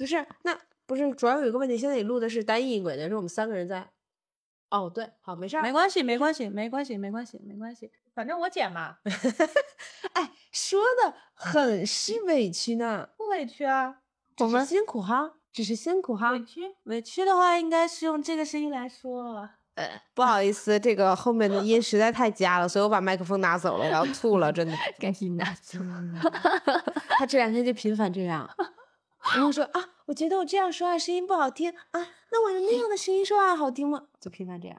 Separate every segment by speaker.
Speaker 1: 就是那不是主要有一个问题，现在你录的是单一音轨的，是我们三个人在。哦，对，好，没事儿，
Speaker 2: 没关系，没关系，没关系，没关系，没关系，反正我剪嘛。
Speaker 1: 哎，说的很是委屈呢，
Speaker 2: 不委屈啊，
Speaker 1: 我们辛苦哈，只是辛苦哈。
Speaker 2: 委屈，委屈的话应该是用这个声音来说了。
Speaker 1: 呃，不好意思，这个后面的音实在太夹了，所以我把麦克风拿走了，我要吐了，真的。
Speaker 3: 赶紧拿走。
Speaker 1: 他这两天就频繁这样。然后说啊，我觉得我这样说话声音不好听啊，那我用那样的声音说话好听吗？就频繁这样。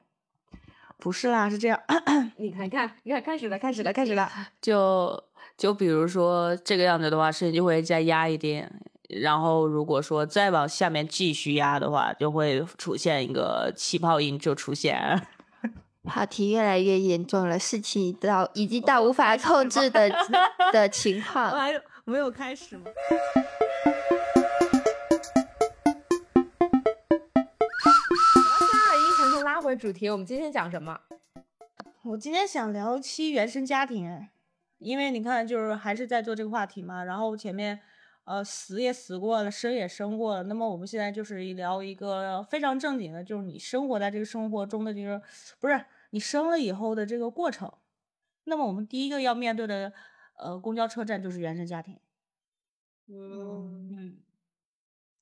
Speaker 2: 不是啦，是这样。
Speaker 1: 你看，看，你看，开始了，开始了，开始了。
Speaker 2: 就就比如说这个样子的话，声音就会再压一点。然后如果说再往下面继续压的话，就会出现一个气泡音就出现。
Speaker 3: 话题越来越严重了，事情到已经到无法控制的的情况。
Speaker 2: 我还没有开始吗？
Speaker 1: 回主题，我们今天讲什么？
Speaker 2: 我今天想聊期原生家庭，因为你看，就是还是在做这个话题嘛。然后前面，呃，死也死过了，生也生过了。那么我们现在就是聊一个非常正经的，就是你生活在这个生活中的这个，不是你生了以后的这个过程。那么我们第一个要面对的，呃，公交车站就是原生家庭。
Speaker 1: 嗯
Speaker 2: 嗯，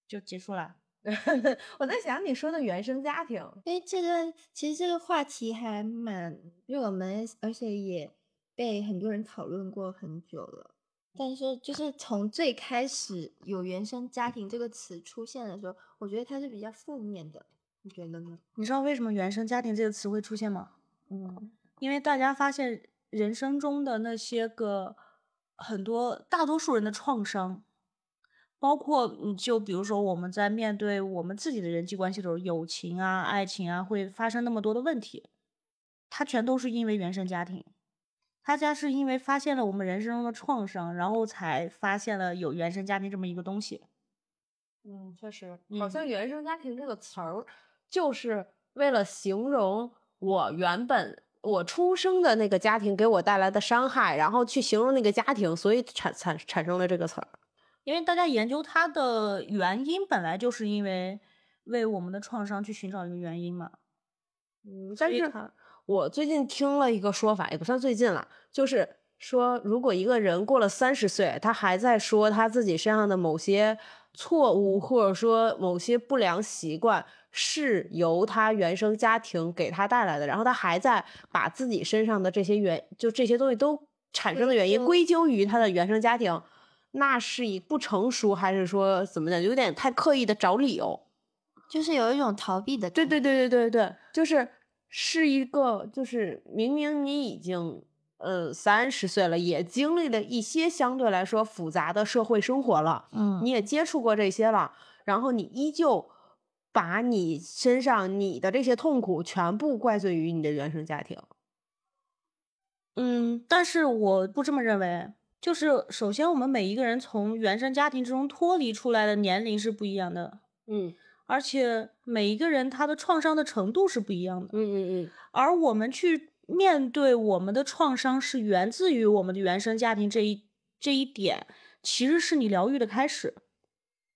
Speaker 2: 就结束了。
Speaker 1: 我在想你说的原生家庭，
Speaker 3: 因为这个其实这个话题还蛮热门，而且也被很多人讨论过很久了。但是就 是从最开始有原生家庭这个词出现的时候，我觉得它是比较负面的，你觉得呢？
Speaker 2: 你知道为什么原生家庭这个词会出现吗？
Speaker 3: 嗯，
Speaker 2: 因为大家发现人生中的那些个很多大多数人的创伤。包括，嗯，就比如说我们在面对我们自己的人际关系的时候，友情啊、爱情啊，会发生那么多的问题，它全都是因为原生家庭，他家是因为发现了我们人生中的创伤，然后才发现了有原生家庭这么一个东西。
Speaker 1: 嗯，确实，好像原生家庭这个词儿，就是为了形容我原本我出生的那个家庭给我带来的伤害，然后去形容那个家庭，所以产产产生了这个词儿。
Speaker 2: 因为大家研究它的原因，本来就是因为为我们的创伤去寻找一个原因嘛。
Speaker 1: 嗯，但是我最近听了一个说法，也不算最近了，就是说，如果一个人过了三十岁，他还在说他自己身上的某些错误，或者说某些不良习惯是由他原生家庭给他带来的，然后他还在把自己身上的这些原就这些东西都产生的原因归咎于他的原生家庭。那是以不成熟，还是说怎么讲？有点太刻意的找理由，
Speaker 3: 就是有一种逃避的。
Speaker 1: 对对对对对对，就是是一个，就是明明你已经呃三十岁了，也经历了一些相对来说复杂的社会生活了，
Speaker 3: 嗯，
Speaker 1: 你也接触过这些了，然后你依旧把你身上你的这些痛苦全部怪罪于你的原生家庭。
Speaker 2: 嗯，但是我不这么认为。就是首先，我们每一个人从原生家庭之中脱离出来的年龄是不一样的，
Speaker 1: 嗯，
Speaker 2: 而且每一个人他的创伤的程度是不一样的，
Speaker 1: 嗯嗯嗯，
Speaker 2: 而我们去面对我们的创伤是源自于我们的原生家庭这一这一点，其实是你疗愈的开始。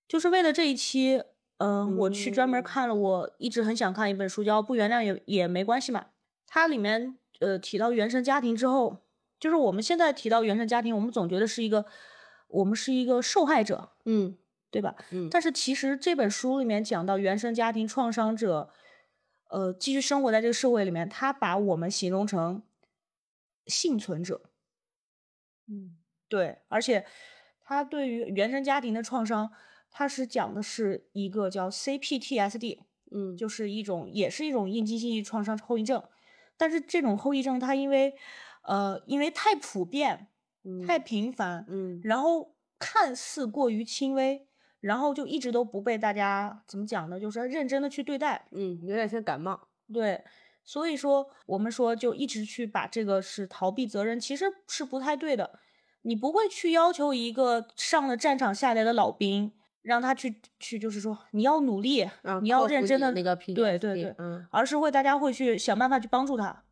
Speaker 2: 就是为了这一期，嗯，我去专门看了我一直很想看一本书，叫《不原谅也也没关系嘛》，它里面呃提到原生家庭之后。就是我们现在提到原生家庭，我们总觉得是一个，我们是一个受害者，
Speaker 1: 嗯，
Speaker 2: 对吧？
Speaker 1: 嗯。
Speaker 2: 但是其实这本书里面讲到原生家庭创伤者，呃，继续生活在这个社会里面，他把我们形容成幸存者。
Speaker 1: 嗯，
Speaker 2: 对。而且他对于原生家庭的创伤，他是讲的是一个叫 CPTSD，
Speaker 1: 嗯，
Speaker 2: 就是一种也是一种应激性创伤后遗症。但是这种后遗症，它因为呃，因为太普遍，太频繁，
Speaker 1: 嗯，
Speaker 2: 然后看似过于轻微，然后就一直都不被大家怎么讲呢？就是认真的去对待，
Speaker 1: 嗯，有点像感冒，
Speaker 2: 对，所以说我们说就一直去把这个是逃避责任，其实是不太对的。你不会去要求一个上了战场下来的老兵，让他去去，就是说你要努力，你要认真的
Speaker 1: 那个
Speaker 2: 对对对，
Speaker 1: 嗯，
Speaker 2: 而是会大家会去想办法去帮助他。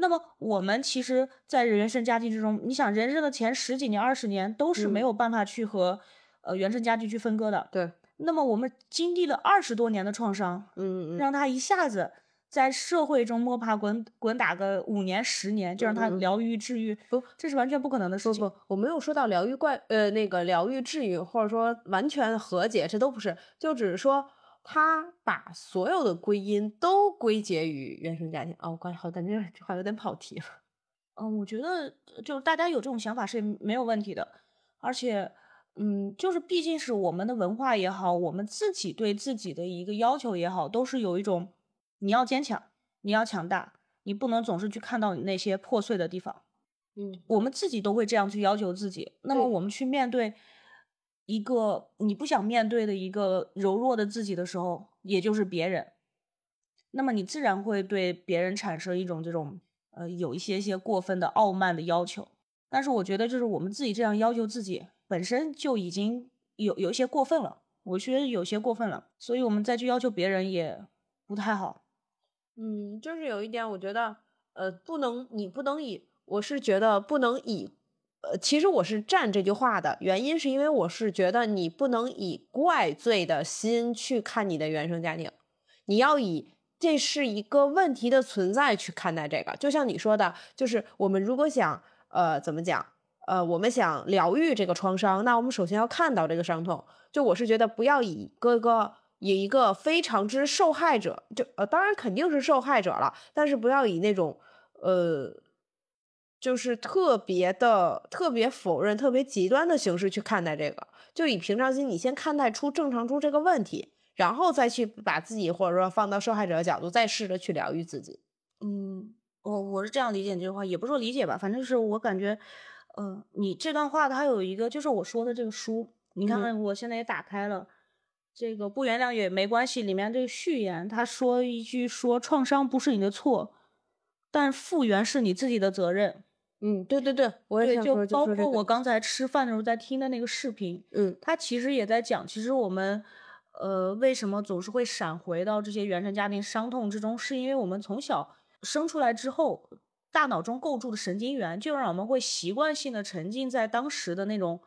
Speaker 2: 那么我们其实，在原生家庭之中，你想，人生的前十几年、二十年都是没有办法去和呃原生家庭去分割的。
Speaker 1: 对，
Speaker 2: 那么我们经历了二十多年的创伤，
Speaker 1: 嗯嗯
Speaker 2: 让他一下子在社会中摸爬滚滚打个五年十年，就让他
Speaker 1: 嗯嗯
Speaker 2: 疗愈治愈，
Speaker 1: 不，
Speaker 2: 这是完全不可能的事情。
Speaker 1: 不不，我没有说到疗愈怪，呃，那个疗愈治愈，或者说完全和解，这都不是，就只是说他把所有的归因都归结于原生家庭。哦，我感好感觉这话有点跑题了。
Speaker 2: 嗯，我觉得就是大家有这种想法是没有问题的，而且，嗯，就是毕竟是我们的文化也好，我们自己对自己的一个要求也好，都是有一种你要坚强，你要强大，你不能总是去看到你那些破碎的地方。
Speaker 1: 嗯
Speaker 2: 我们自己都会这样去要求自己。那么我们去面对一个你不想面对的一个柔弱的自己的时候，也就是别人，那么你自然会对别人产生一种这种呃有一些些过分的傲慢的要求。但是我觉得，就是我们自己这样要求自己，本身就已经有有一些过分了。我觉得有些过分了，所以我们再去要求别人也不太好。
Speaker 1: 嗯，就是有一点，我觉得，呃，不能，你不能以，我是觉得不能以，呃，其实我是站这句话的原因，是因为我是觉得你不能以怪罪的心去看你的原生家庭，你要以这是一个问题的存在去看待这个。就像你说的，就是我们如果想，呃，怎么讲，呃，我们想疗愈这个创伤，那我们首先要看到这个伤痛。就我是觉得不要以一个个以一个非常之受害者，就呃，当然肯定是受害者了，但是不要以那种呃，就是特别的、特别否认、特别极端的形式去看待这个。就以平常心，你先看待出正常出这个问题，然后再去把自己或者说放到受害者的角度，再试着去疗愈自己。
Speaker 2: 嗯，我我是这样理解你这句话，也不是说理解吧，反正是我感觉，呃，你这段话它有一个，就是我说的这个书，你看我现在也打开了，这个不原谅也没关系，里面这个序言，他说一句说创伤不是你的错，但复原是你自己的责任。
Speaker 1: 嗯，对对对，我也，
Speaker 2: 就
Speaker 1: 想说，
Speaker 2: 包
Speaker 1: 说这个
Speaker 2: 括我。刚才吃饭的时候在听的那个视频，
Speaker 1: 嗯。
Speaker 2: 他其实也在讲，其实我们，呃，为什么总是会闪回到这些原生家庭伤痛之中，是因为我们从小生出来之后，大脑中构筑的神经元就让我们会习惯性的沉浸在当时的那种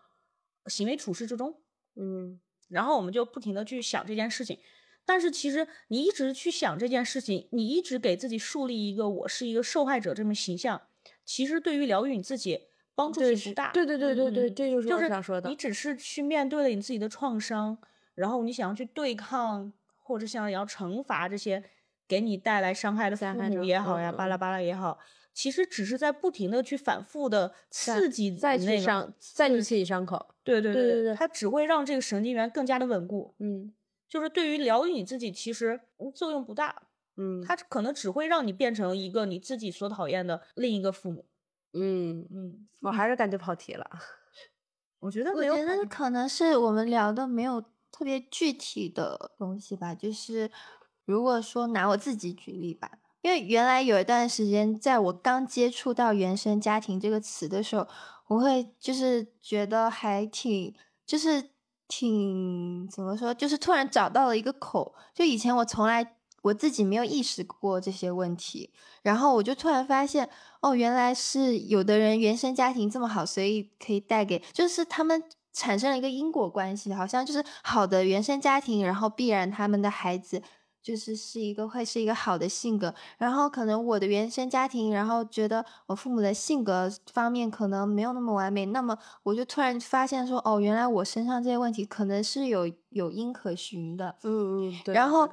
Speaker 2: 行为处事之中，
Speaker 1: 嗯。
Speaker 2: 然后我们就不停的去想这件事情。但是其实你一直去想这件事情，你一直给自己树立一个我是一个受害者这么形象，其实对于疗愈你自己帮助性不大。
Speaker 1: 对对对对对，
Speaker 2: 嗯
Speaker 1: 这就是
Speaker 2: 就是
Speaker 1: 我想说的
Speaker 2: 你。只是去面对了你自己的创伤，然后你想要去对抗，或者想要惩罚这些给你带来伤害的父母也好呀，
Speaker 1: 嗯
Speaker 2: 巴拉巴拉也好，其实只是在不停的去反复的刺激
Speaker 1: 再
Speaker 2: 那个
Speaker 1: 去伤，再去刺激伤口。
Speaker 2: 对对对
Speaker 1: 对对对
Speaker 2: 它只会让这个神经元更加的稳固。
Speaker 1: 嗯
Speaker 2: 就是对于疗愈你自己，其实嗯作用不大，
Speaker 1: 嗯
Speaker 2: 他可能只会让你变成一个你自己所讨厌的另一个父母。
Speaker 1: 嗯，
Speaker 2: 嗯，
Speaker 1: 我还是感觉跑题了。
Speaker 2: 我觉得
Speaker 3: 我觉得
Speaker 2: 没有跑题
Speaker 3: 可能是我们聊的没有特别具体的东西吧，就是如果说拿我自己举例吧，因为原来有一段时间，在我刚接触到“原生家庭”这个词的时候，我会就是觉得还挺，就是挺怎么说，就是突然找到了一个口，就以前我从来我自己没有意识过这些问题，然后我就突然发现，哦，原来是有的人原生家庭这么好，所以可以带给，就是他们产生了一个因果关系，好像就是好的原生家庭，然后必然他们的孩子就是是一个会是一个好的性格，然后可能我的原生家庭，然后觉得我父母的性格方面可能没有那么完美，那么我就突然发现说，哦，原来我身上这些问题可能是有有因可循的，
Speaker 1: 嗯嗯，对。
Speaker 3: 然后，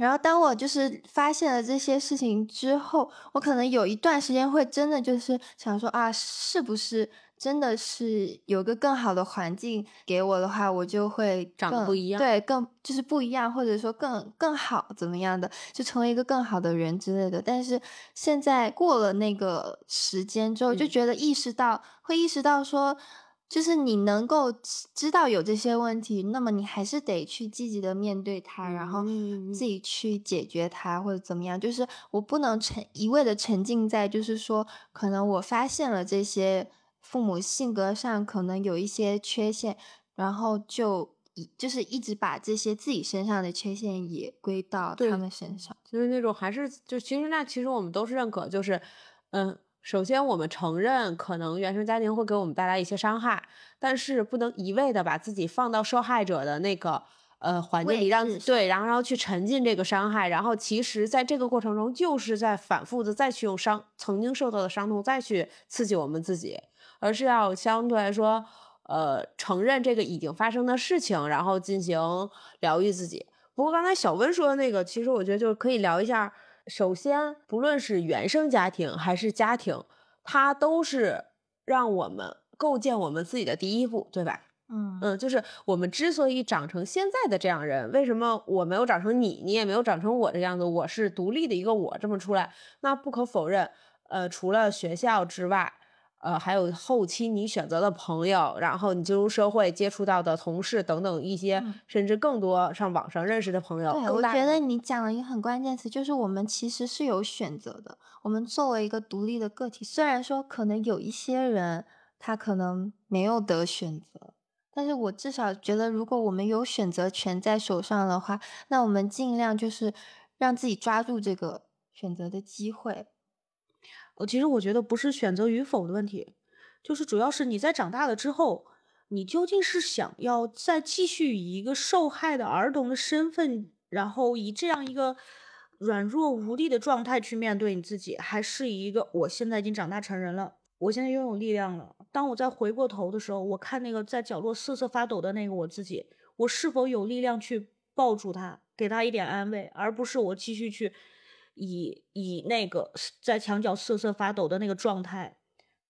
Speaker 3: 然后当我就是发现了这些事情之后，我可能有一段时间会真的就是想说啊，是不是真的是有个更好的环境给我的话，我就会
Speaker 1: 长得不一样
Speaker 3: 对，更就是不一样，或者说更更好怎么样的，就成为一个更好的人之类的。但是现在过了那个时间之后，就
Speaker 1: 嗯
Speaker 3: 觉得意识到，会意识到说。就是你能够知知道有这些问题，那么你还是得去积极的面对它，然后
Speaker 1: 嗯
Speaker 3: 自己去解决它或者怎么样。就是我不能沉一味的沉浸在，就是说可能我发现了这些父母性格上可能有一些缺陷，然后就一就是一直把这些自己身上的缺陷也归到他们身上。
Speaker 1: 就是那种还是就其实那其实我们都是认可，就是嗯，首先我们承认可能原生家庭会给我们带来一些伤害，但是不能一味的把自己放到受害者的那个呃环境里让对，然后然后去沉浸这个伤害，然后其实在这个过程中就是在反复的再去用伤曾经受到的伤痛再去刺激我们自己，而是要相对来说，呃，承认这个已经发生的事情，然后进行疗愈自己。不过刚才小温说的那个，其实我觉得就可以聊一下。首先，不论是原生家庭还是家庭，它都是让我们构建我们自己的第一步，对吧？
Speaker 2: 嗯
Speaker 1: 嗯，就是我们之所以长成现在的这样人，为什么我没有长成你，你也没有长成我这样子？我是独立的一个我这么出来，那不可否认，呃，除了学校之外，呃，还有后期你选择的朋友，然后你进入社会接触到的同事等等一些，
Speaker 2: 嗯
Speaker 1: 甚至更多上网上认识的朋友。
Speaker 3: 对，我觉得你讲了一个很关键词，就是我们其实是有选择的。我们作为一个独立的个体，虽然说可能有一些人他可能没有得选择，但是我至少觉得，如果我们有选择权在手上的话，那我们尽量就是让自己抓住这个选择的机会。
Speaker 2: 呃，其实我觉得不是选择与否的问题，就是主要是你在长大了之后，你究竟是想要再继续以一个受害的儿童的身份，然后以这样一个软弱无力的状态去面对你自己，还是以一个我现在已经长大成人了，我现在拥有力量了。当我再回过头的时候，我看那个在角落瑟瑟发抖的那个我自己，我是否有力量去抱住他，给他一点安慰，而不是我继续去以以那个在墙角瑟瑟发抖的那个状态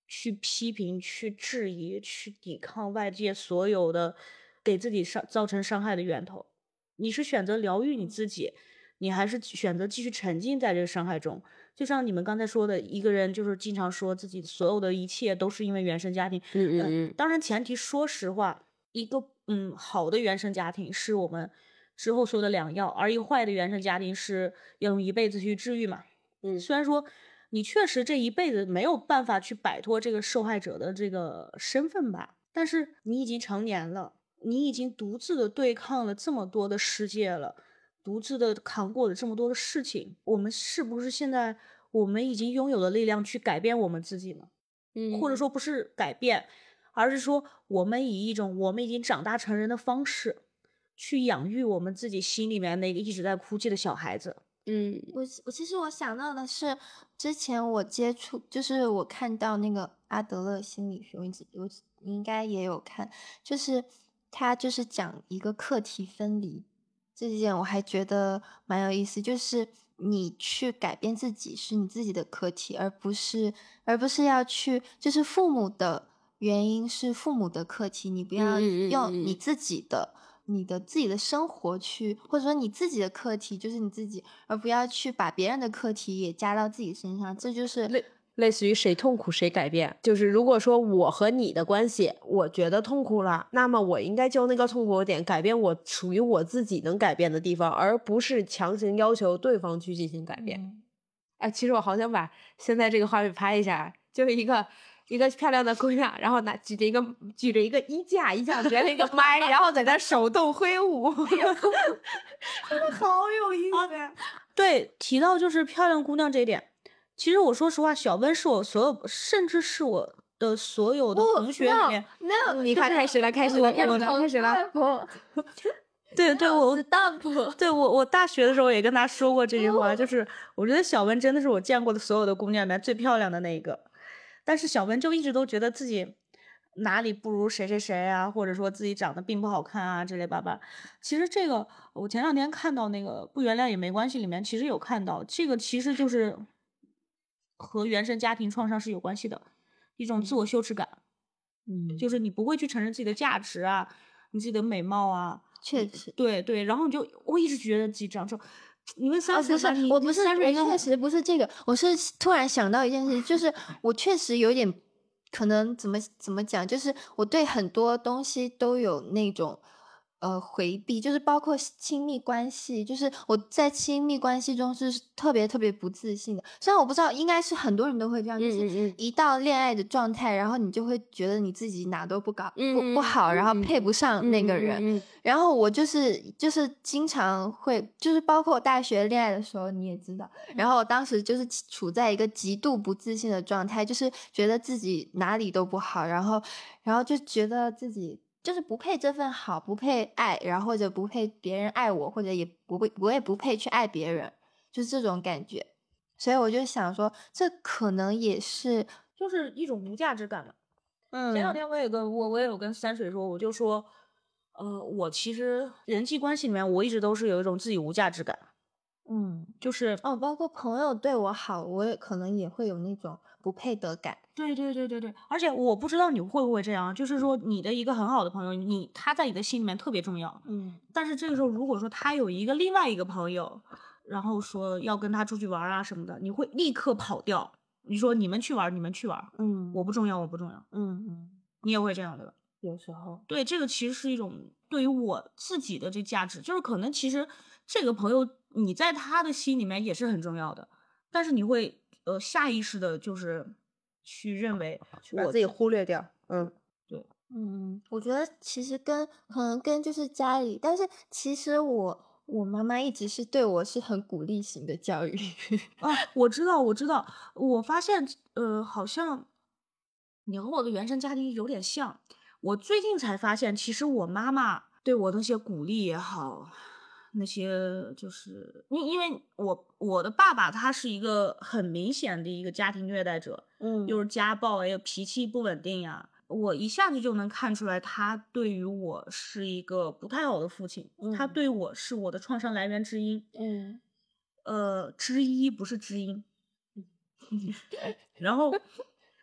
Speaker 2: 去批评、去质疑、去抵抗外界所有的给自己伤造成伤害的源头。你是选择疗愈你自己，你还是选择继续沉浸在这个伤害中？就像你们刚才说的，一个人就是经常说自己所有的一切都是因为原生家庭。
Speaker 1: 嗯嗯
Speaker 2: 呃
Speaker 1: 嗯，
Speaker 2: 当然前提说实话，一个嗯好的原生家庭是我们之后说的良药，而一个坏的原生家庭是要用一辈子去治愈嘛。
Speaker 1: 嗯
Speaker 2: 虽然说你确实这一辈子没有办法去摆脱这个受害者的这个身份吧，但是你已经成年了，你已经独自的对抗了这么多的世界了，独自的扛过了这么多的事情，我们是不是现在我们已经拥有了力量去改变我们自己呢？
Speaker 1: 嗯
Speaker 2: 或者说不是改变，而是说我们以一种我们已经长大成人的方式，去养育我们自己心里面那个一直在哭泣的小孩子。
Speaker 1: 嗯
Speaker 3: 我我其实我想到的是，之前我接触，就是我看到那个阿德勒心理学，我一直我你应该也有看，就是他就是讲一个课题分离这件，我还觉得蛮有意思，就是你去改变自己是你自己的课题，而不是而不是要去就是父母的原因是父母的课题，你不要用
Speaker 1: 嗯
Speaker 3: 你自己的。你的自己的生活去，或者说你自己的课题就是你自己，而不要去把别人的课题也加到自己身上，这就是
Speaker 1: 类类似于谁痛苦谁改变，就是如果说我和你的关系，我觉得痛苦了，那么我应该就那个痛苦点改变我属于我自己能改变的地方，而不是强行要求对方去进行改变。
Speaker 2: 嗯
Speaker 1: 哎，其实我好想把现在这个画面拍一下，就是一个一个漂亮的姑娘，然后拿举着一个举着一个衣架，衣架连了一个麦，然后在那手动挥舞，真的好有意思。
Speaker 2: 对，提到就是漂亮姑娘这一点，其实我说实话，小温是我所有，甚至是我的所有的同学里面，
Speaker 3: 那
Speaker 1: 你快开始了，开始了，开始了，开始了。
Speaker 2: 对对，我对我我大学的时候也跟他说过这句话，就是我觉得小温真的是我见过的所有的姑娘里面最漂亮的那一个，但是小文就一直都觉得自己哪里不如谁谁谁啊，或者说自己长得并不好看啊之类吧吧。其实这个我前两天看到那个不原谅也没关系里面，其实有看到这个其实就是和原生家庭创伤是有关系的一种自我羞耻感，
Speaker 1: 嗯
Speaker 2: 就是你不会去承认自己的价值啊，你自己的美貌啊。
Speaker 3: 确实。
Speaker 2: 对对，然后你就我一直觉得自己长丑。你们
Speaker 3: 哦，
Speaker 2: 三十、
Speaker 3: 不是，我不是，我确实不是这个，我是突然想到一件事，就是 我确实有点可能怎么怎么讲，就是我对很多东西都有那种呃回避，就是包括亲密关系，就是我在亲密关系中是特别特别不自信的。虽然我不知道，应该是很多人都会这样，就是
Speaker 1: 嗯嗯嗯
Speaker 3: 一到恋爱的状态，然后你就会觉得你自己哪都不搞，
Speaker 1: 嗯
Speaker 3: 不不好，然后
Speaker 1: 嗯
Speaker 3: 配不上那个人。
Speaker 1: 嗯
Speaker 3: 然后我就是就是经常会，就是包括我大学恋爱的时候，你也知道。然后我当时就是处在一个极度不自信的状态，就是觉得自己哪里都不好，然后然后就觉得自己就是不配这份好，不配爱，然后或者不配别人爱我，或者也不会我也不配去爱别人，就是这种感觉。所以我就想说，这可能也是
Speaker 2: 就是一种无价值感嘛。
Speaker 3: 嗯，
Speaker 2: 前两天我也跟我我也有跟三水说，我就说，呃，我其实人际关系里面，我一直都是有一种自己无价值感。嗯，就是
Speaker 3: 哦，包括朋友对我好，我也可能也会有那种不配得感。
Speaker 2: 对对对对对，而且我不知道你会不会这样，就是说你的一个很好的朋友，你他在你的心里面特别重要。
Speaker 3: 嗯，
Speaker 2: 但是这个时候，如果说他有一个另外一个朋友，然后说要跟他出去玩啊什么的，你会立刻跑掉。你说你们去玩，你们去玩，
Speaker 3: 嗯，
Speaker 2: 我不重要，我不重要。
Speaker 3: 嗯嗯，
Speaker 2: 你也会这样对吧？
Speaker 3: 有时候
Speaker 2: 对这个其实是一种对于我自己的这价值，就是可能其实这个朋友你在他的心里面也是很重要的，但是你会呃下意识的就是去认为我
Speaker 1: 把自己忽略掉。嗯，
Speaker 2: 对，
Speaker 3: 嗯，我觉得其实跟可能跟就是家里，但是其实我我妈妈一直是对我是很鼓励型的教育。
Speaker 2: 啊，我知道，我知道，我发现呃好像你和我的原生家庭有点像。我最近才发现，其实我妈妈对我那些鼓励也好，那些就是因因为我我的爸爸他是一个很明显的一个家庭虐待者，
Speaker 3: 嗯。
Speaker 2: 又是家暴呀，脾气不稳定呀，我一下子就能看出来，他对于我是一个不太好的父亲，他
Speaker 3: 嗯。
Speaker 2: 对我是我的创伤来源之一，
Speaker 3: 嗯。
Speaker 2: 呃，之一不是知音。然后，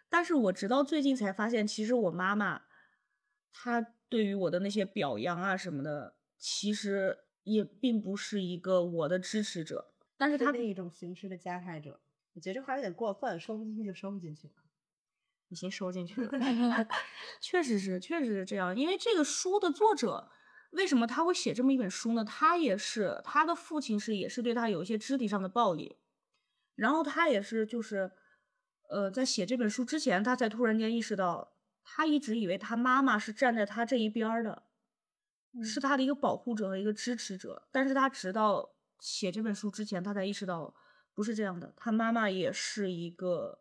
Speaker 2: 但是我直到最近才发现，其实我妈妈，她对于我的那些表扬啊什么的，其实也并不是一个我的支持者，但是他
Speaker 1: 是另一种形式的加害者。我觉得这话有点过分，说不进去就说不进去。
Speaker 2: 已经收进去了。确实是，确实是这样。因为这个书的作者，为什么他会写这么一本书呢？他也是他的父亲是也是对他有一些肢体上的暴力，然后他也是就是，呃，在写这本书之前，他才突然间意识到，他一直以为他妈妈是站在他这一边儿的，是他的一个保护者和一个支持者。但是他直到写这本书之前，他才意识到不是这样的，他妈妈也是一个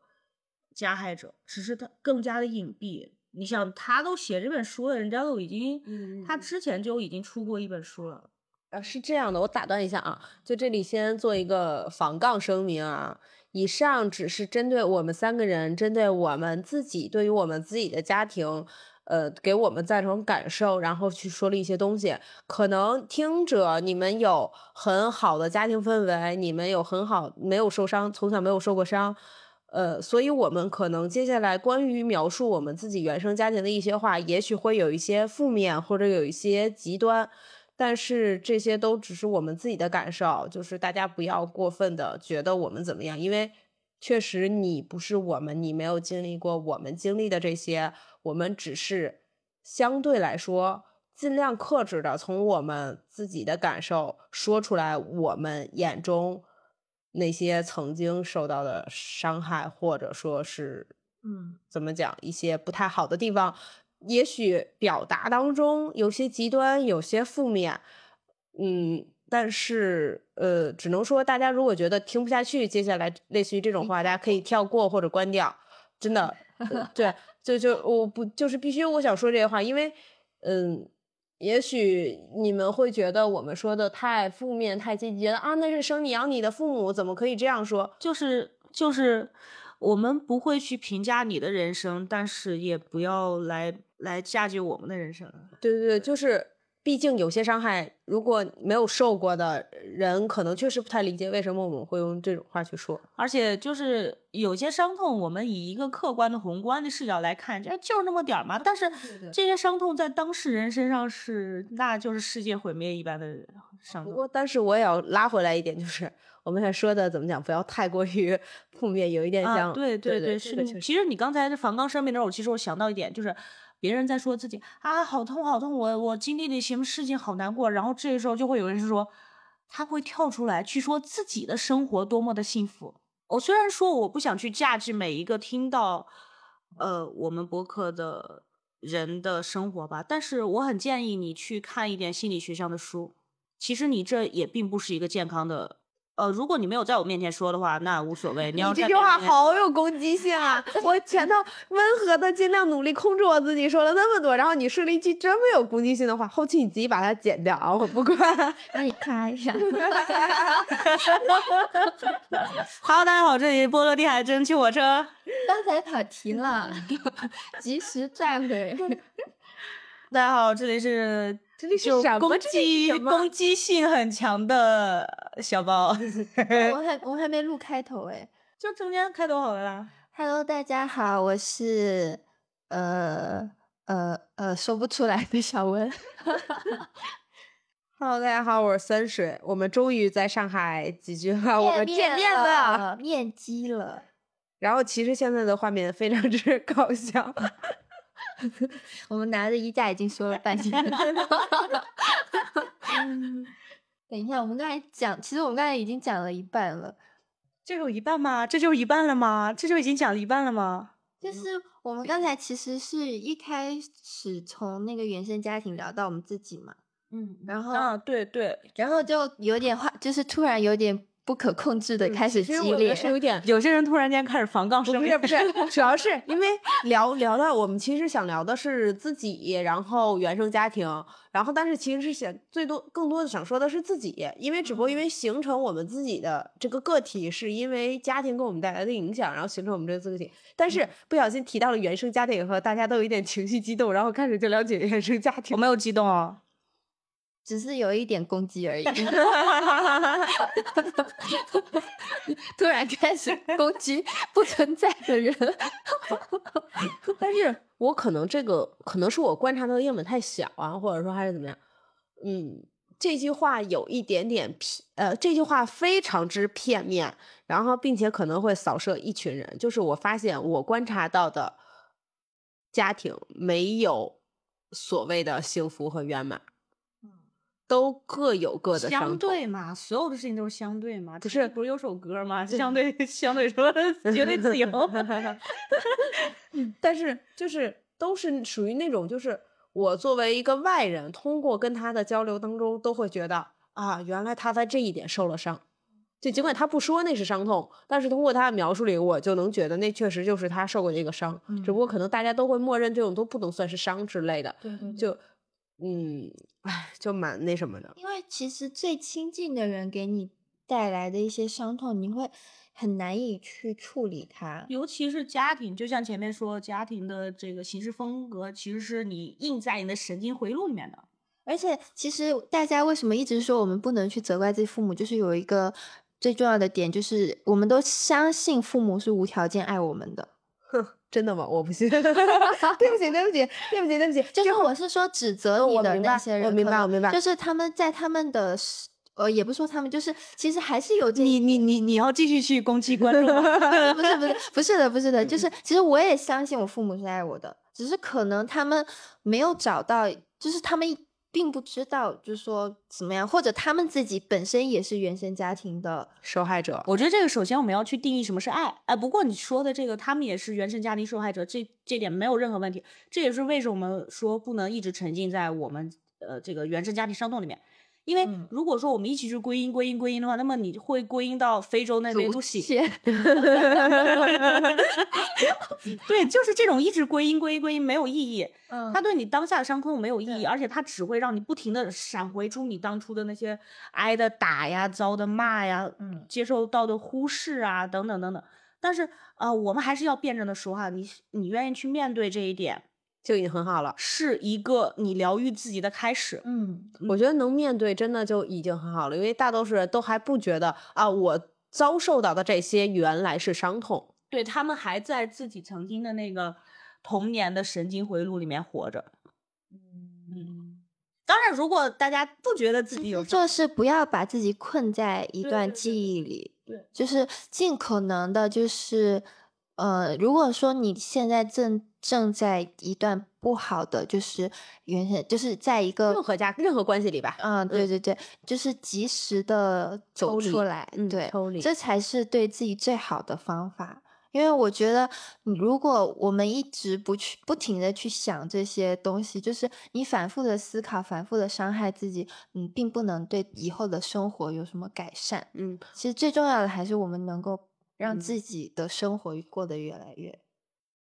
Speaker 2: 加害者，只是他更加的隐蔽。你想，他都写这本书了，人家都已经，
Speaker 1: 嗯
Speaker 2: 他之前就已经出过一本书了。
Speaker 1: 呃，是这样的，我打断一下啊，就这里先做一个防杠声明啊。以上只是针对我们三个人，针对我们自己，对于我们自己的家庭，呃，给我们造成感受，然后去说了一些东西。可能听者你们有很好的家庭氛围，你们有很好没有受伤，从小没有受过伤，呃，所以我们可能接下来关于描述我们自己原生家庭的一些话，也许会有一些负面，或者有一些极端。但是这些都只是我们自己的感受，就是大家不要过分的觉得我们怎么样，因为确实你不是我们，你没有经历过我们经历的这些，我们只是相对来说尽量克制的从我们自己的感受说出来，我们眼中那些曾经受到的伤害，或者说是
Speaker 2: 嗯，
Speaker 1: 怎么讲一些不太好的地方，也许表达当中有些极端，有些负面，嗯，但是呃，只能说大家如果觉得听不下去，接下来类似于这种话，大家可以跳过或者关掉。真的，呃对，就就我不就是必须我想说这些话，因为嗯，也许你们会觉得我们说的太负面、太积极，了啊那是生你养你的父母，怎么可以这样说？
Speaker 2: 就是就是，我们不会去评价你的人生，但是也不要来来嫁接我们的人生。
Speaker 1: 对对对，就是毕竟有些伤害，如果没有受过的人，可能确实不太理解为什么我们会用这种话去说。
Speaker 2: 而且就是有些伤痛，我们以一个客观的、宏观的视角来看，这就是那么点儿嘛。但是这些伤痛在当事人身上是，那就是世界毁灭一般的伤痛。
Speaker 1: 不过，但是我也要拉回来一点，就是我们还说的怎么讲，不要太过于负面，有一点像、
Speaker 2: 啊，对
Speaker 1: 对
Speaker 2: 对，是。其实你刚才这防刚生病的时候，其实我想到一点，就是别人在说自己啊，好痛好痛，我我经历了什么事情，好难过。然后这个时候就会有人说，他会跳出来去说自己的生活多么的幸福。我虽然说我不想去价值每一个听到呃我们博客的人的生活吧，但是我很建议你去看一点心理学上的书。其实你这也并不是一个健康的呃，如果你没有在我面前说的话，那无所谓。你要
Speaker 1: 这句话好有攻击性啊！我前头温和的尽量努力控制我自己，说了那么多，然后你说了一句这么有攻击性的话，后期你自己把它剪掉啊，我不管。
Speaker 3: 那你咔一下。
Speaker 2: 哈喽，大家好，这里波罗的海真汽火车。
Speaker 3: 刚才跑题了，及时站回。
Speaker 2: 大家好，这里是。
Speaker 1: 这里是什么？
Speaker 2: 攻 击攻击性很强的小包。
Speaker 3: 我还我还没录开头哎，
Speaker 2: 就中间开头好了啦。
Speaker 3: Hello，大家好，我是呃呃呃说不出来的小温。
Speaker 1: Hello，大家好，我是三水。我们终于在上海几句话，我们见面了，
Speaker 3: 面基了。
Speaker 1: 然后其实现在的画面非常之搞笑。
Speaker 3: 我们拿着衣架已经说了半天了。等一下，我们刚才讲，其实我们刚才已经讲了一半了。
Speaker 2: 这有一半吗？这就一半了吗？这就已经讲了一半了吗？
Speaker 3: 就是我们刚才其实是一开始从那个原生家庭聊到我们自己嘛。
Speaker 2: 嗯。
Speaker 3: 然后
Speaker 2: 啊，对对，
Speaker 3: 然后就有点话，就是突然有点。不可控制的开始激烈，
Speaker 1: 是有点。
Speaker 2: 有些人突然间开始防杠，
Speaker 1: 不是不 是，主要是因为聊聊到我们其实想聊的是自己，然后原生家庭，然后但是其实是想最多更多的想说的是自己，因为只不过因为形成我们自己的这个个体，是因为家庭给我们带来的影响，然后形成我们这个个体。但是不小心提到了原生家庭以后，大家都有一点情绪激动，然后开始就了解原生家庭。
Speaker 2: 我没有激动啊。
Speaker 3: 只是有一点攻击而已，突然开始攻击不存在的人，
Speaker 1: 但是我可能这个可能是我观察到的样本太小啊，或者说还是怎么样，嗯，这句话有一点点片，呃，这句话非常之片面，然后并且可能会扫射一群人，就是我发现我观察到的家庭没有所谓的幸福和圆满。都各有各的
Speaker 2: 相对嘛，所有的事情都是相对嘛，
Speaker 1: 不是
Speaker 2: 不是有首歌吗？相对相对 说 绝对自由，
Speaker 1: 但是就是都是属于那种，就是我作为一个外人，通过跟他的交流当中，都会觉得啊，原来他在这一点受了伤。就尽管他不说那是伤痛，但是通过他的描述里，我就能觉得那确实就是他受过那个伤。只不过可能大家都会默认这种都不能算是伤之类的。
Speaker 2: 对对，
Speaker 1: 就。嗯，唉，就蛮那什么的。
Speaker 3: 因为其实最亲近的人给你带来的一些伤痛，你会很难以去处理它。
Speaker 2: 尤其是家庭，就像前面说，家庭的这个行事风格，其实是你印在你的神经回路里面的。
Speaker 3: 而且，其实大家为什么一直说我们不能去责怪自己父母，就是有一个最重要的点，就是我们都相信父母是无条件爱我们的。
Speaker 1: 哼。真的吗？我不信。对不起，对不起，对不起，对不起。
Speaker 3: 就是我是说指责你的那些人，
Speaker 1: 我明白，我明白。
Speaker 3: 就是他们在他们的，呃，也不说他们，就是其实还是有这。
Speaker 2: 你你你你要继续去攻击观众？
Speaker 3: 不是不是 不是的不是的，就是其实我也相信我父母是爱我的，只是可能他们没有找到，就是他们。并不知道，就是说怎么样，或者他们自己本身也是原生家庭的
Speaker 1: 受害者。
Speaker 2: 我觉得这个首先我们要去定义什么是爱。哎，不过你说的这个，他们也是原生家庭受害者，这这点没有任何问题。这也是为什么说不能一直沉浸在我们呃这个原生家庭伤痛里面。因为如果说我们一起去归因、归因、归因的话，那么你会归因到非洲那边
Speaker 3: 都
Speaker 2: 行。对，就是这种一直归因、归因、归因没有意义。嗯，他对你当下的伤痛没有意义，而且它只会让你不停的闪回出你当初的那些挨的打呀、遭的骂呀、嗯，接受到的忽视啊等等等等。但是呃，我们还是要辩证的说哈，你你愿意去面对这一点。
Speaker 1: 就已经很好了，
Speaker 2: 是一个你疗愈自己的开始。
Speaker 3: 嗯，
Speaker 1: 我觉得能面对真的就已经很好了，因为大多数人都还不觉得啊，我遭受到的这些原来是伤痛，
Speaker 2: 对他们还在自己曾经的那个童年的神经回路里面活着。嗯，当然，如果大家不觉得自己有
Speaker 3: 就是，不要把自己困在一段记忆里，
Speaker 2: 对，
Speaker 3: 就是尽可能的，就是呃，如果说你现在正。正在一段不好的，就是原先就是在一个
Speaker 1: 任何家任何关系里吧。
Speaker 3: 嗯，对对对，就是及时的走出来，对，
Speaker 1: 抽离，
Speaker 3: 这才是对自己最好的方法。因为我觉得，如果我们一直不去不停的去想这些东西，就是你反复的思考，反复的伤害自己，嗯，并不能对以后的生活有什么改善。
Speaker 1: 嗯，
Speaker 3: 其实最重要的还是我们能够让
Speaker 1: 嗯
Speaker 3: 自己的生活过得越来越。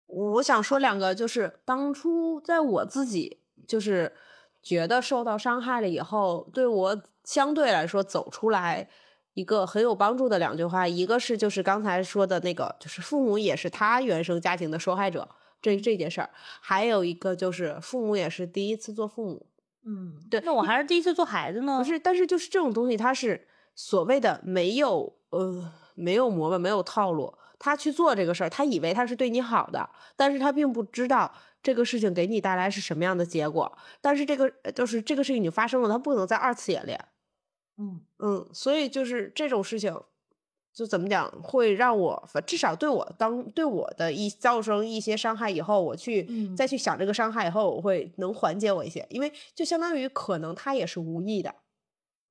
Speaker 1: 我我想说两个，就是当初在我自己就是觉得受到伤害了以后，对我相对来说走出来一个很有帮助的两句话，一个是就是刚才说的那个，就是父母也是他原生家庭的受害者这这件事儿，还有一个就是父母也是第一次做父母，
Speaker 2: 嗯，
Speaker 1: 对
Speaker 2: 那我还是第一次做孩子呢。
Speaker 1: 不是，但是就是这种东西，它是所谓的没有呃没有模板，没有套路。他去做这个事儿，他以为他是对你好的，但是他并不知道这个事情给你带来是什么样的结果。但是这个呃就是这个事情已经发生了，他不能再二次演练。
Speaker 2: 嗯
Speaker 1: 嗯，所以就是这种事情，就怎么讲，会让我至少对我当对我的一造成一些伤害以后，我去、
Speaker 3: 嗯
Speaker 1: 再去想这个伤害以后，我会能缓解我一些，因为就相当于可能他也是无意的，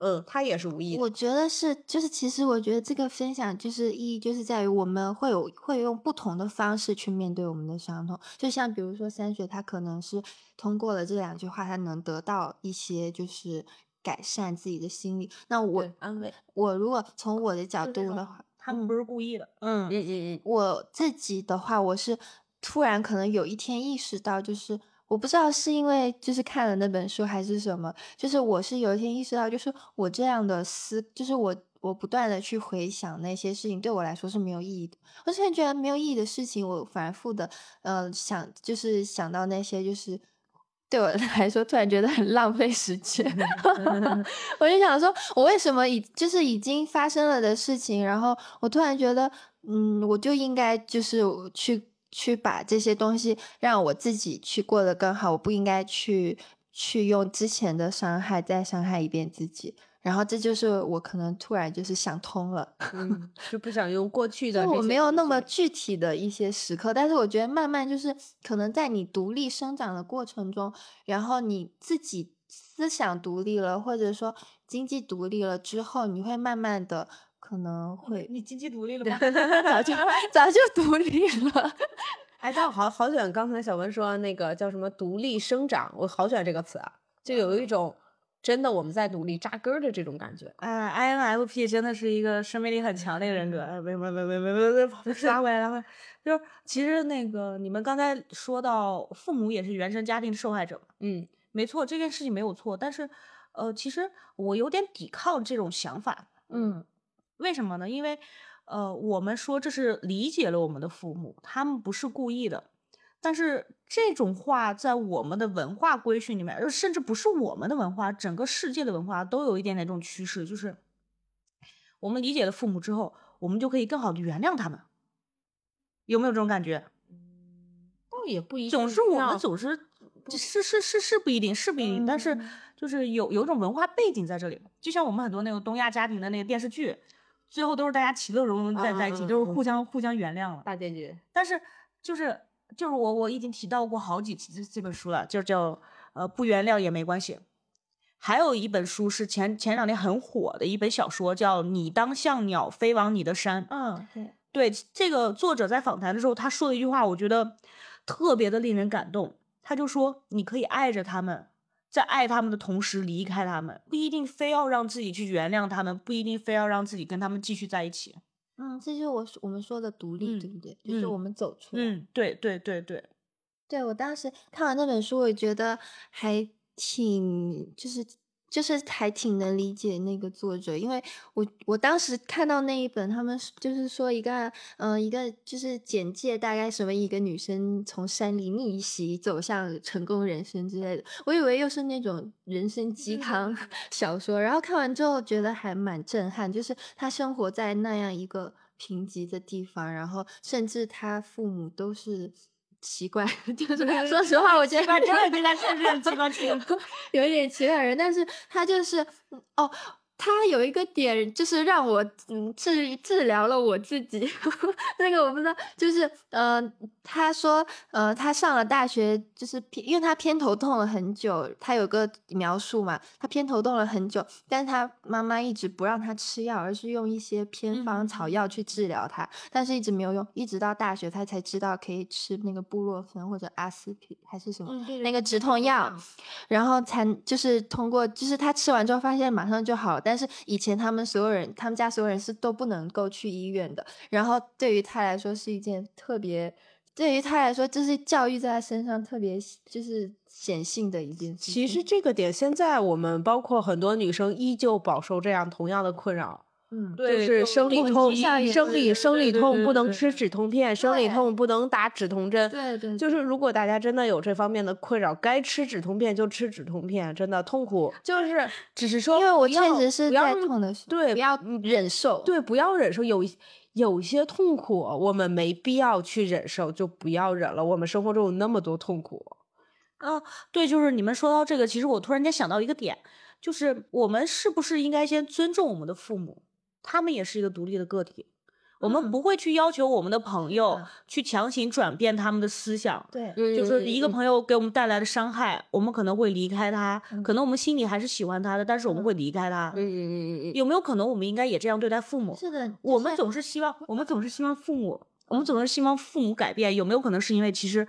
Speaker 1: 嗯，他也是无意的，
Speaker 3: 我觉得是，就是其实我觉得这个分享就是意义就是在于我们会有会用不同的方式去面对我们的伤痛，就像比如说三雪，他可能是通过了这两句话，他能得到一些就是改善自己的心理。那我
Speaker 1: 安慰，
Speaker 3: 我如果从我的角度的话，
Speaker 2: 他们不是故意的。嗯
Speaker 1: 嗯嗯嗯，
Speaker 3: 我自己的话，我是突然可能有一天意识到，就是我不知道是因为就是看了那本书还是什么，就是我是有一天意识到，就是我这样的思，就是我我不断的去回想那些事情，对我来说是没有意义的。我突然觉得没有意义的事情，我反复的呃想，就是想到那些就是。对我来说，突然觉得很浪费时间。我就想说，我为什么已就是已经发生了的事情，然后我突然觉得，嗯，我就应该就是去去把这些东西让我自己去过得更好，我不应该去去用之前的伤害再伤害一遍自己。然后这就是我可能突然就是想通了。
Speaker 1: 嗯，是不想用过去的
Speaker 3: 我没有那么具体的一些时刻，但是我觉得慢慢就是可能在你独立生长的过程中，然后你自己思想独立了，或者说经济独立了之后，你会慢慢的可能会
Speaker 2: 你经济独立了吗？
Speaker 3: 早就早就独立了。
Speaker 1: 哎，但我好好喜欢刚才小文说那个叫什么独立生长，我好喜欢这个词啊，就有一种真的我们在努力扎根儿的这种感觉。
Speaker 2: 哎，INFP 真的是一个生命力很强的一个人格。哎，没没没没没没没，拉回来拉回来。就是其实那个你们刚才说到父母也是原生家庭的受害者嘛，
Speaker 1: 嗯
Speaker 2: 没错，这件事情没有错。但是呃，其实我有点抵抗这种想法。嗯，为什么呢？因为呃，我们说这是理解了我们的父母，他们不是故意的。但是这种话在我们的文化规训里面，呃甚至不是我们的文化，整个世界的文化都有一点点这种趋势，就是我们理解了父母之后，我们就可以更好的原谅他们。有没有这种感觉？
Speaker 1: 倒也不一定
Speaker 2: 总是我们总是是是是是不一定，是不一定，但是就是有有一种文化背景在这里，就像我们很多那个东亚家庭的那个电视剧，最后都是大家其乐融融在在一起，
Speaker 1: 嗯嗯
Speaker 2: 就是互相互相原谅了。
Speaker 1: 大结局。
Speaker 2: 但是就是就是我我已经提到过好几次这这本书了，就叫呃不原谅也没关系。还有一本书是前前两天很火的一本小说，叫《你当像鸟飞往你的山》。
Speaker 3: 嗯，对，
Speaker 2: 对这个作者在访谈的时候，他说了一句话，我觉得特别的令人感动。他就说：“你可以爱着他们，在爱他们的同时离开他们，不一定非要让自己去原谅他们，不一定非要让自己跟他们继续在一起。
Speaker 3: 嗯，这就是我说我们说的独立，
Speaker 2: 嗯
Speaker 3: 对不对？就是
Speaker 2: 嗯
Speaker 3: 我们走出来。
Speaker 2: 嗯，对对对对，
Speaker 3: 对我当时看完那本书，我也觉得还挺，就是就是还挺能理解那个作者，因为我我当时看到那一本，他们就是说一个嗯、呃一个就是简介，大概什么一个女生从山里逆袭走向成功人生之类的，我以为又是那种人生鸡汤 小说，然后看完之后觉得还蛮震撼，就是她生活在那样一个贫瘠的地方，然后甚至她父母都是。奇怪，就是说实话，我觉得
Speaker 2: 真的对他确实很奇怪。
Speaker 3: 有一点奇怪的人，但是他就是嗯哦，他有一个点，就是让我嗯治治疗了我自己。那个我不知道，就是呃，他说呃，他上了大学，就是偏，因为他偏头痛了很久。他有个描述嘛，他偏头痛了很久，但是他妈妈一直不让他吃药，而是用一些偏方草药去治疗他，但是一直没有用，一直到大学他才知道可以吃那个布洛芬或者阿司匹还是什么那个止痛药，然后才就是通过，就是他吃完之后发现马上就好了。但是以前他们所有人，他们家所有人是都不能够去医院的。然后对于他来说是一件特别，对于他来说就是教育在他身上特别就是显性的一件事。
Speaker 1: 其实这个点现在我们包括很多女生依旧饱受这样同样的困扰。
Speaker 2: 嗯，
Speaker 1: 就是生理痛、生理生理痛不能吃止痛片，生理痛不能打止痛针。
Speaker 3: 对对，
Speaker 1: 就是如果大家真的有这方面的困扰，该吃止痛片就吃止痛片，真的痛苦就是只是说，
Speaker 3: 因为我确实是在痛的时候，
Speaker 1: 对，
Speaker 3: 不要忍受，
Speaker 1: 对，不要忍受。有有些痛苦我们没必要去忍受，就不要忍了。我们生活中有那么多痛苦。
Speaker 2: 啊，对，就是你们说到这个，其实我突然间想到一个点，就是我们是不是应该先尊重我们的父母？他们也是一个独立的个体，我们不会去要求我们的朋友去强行转变他们的思想。
Speaker 3: 对，
Speaker 2: 就是一个朋友给我们带来的伤害，我们可能会离开他，可能我们心里还是喜欢他的，但是我们会离开他。
Speaker 1: 嗯嗯嗯嗯，
Speaker 2: 有没有可能我们应该也这样对待父母？
Speaker 3: 是的，
Speaker 2: 我们总是希望，我们总是希望父母，我们总是希望父母改变。有没有可能是因为其实？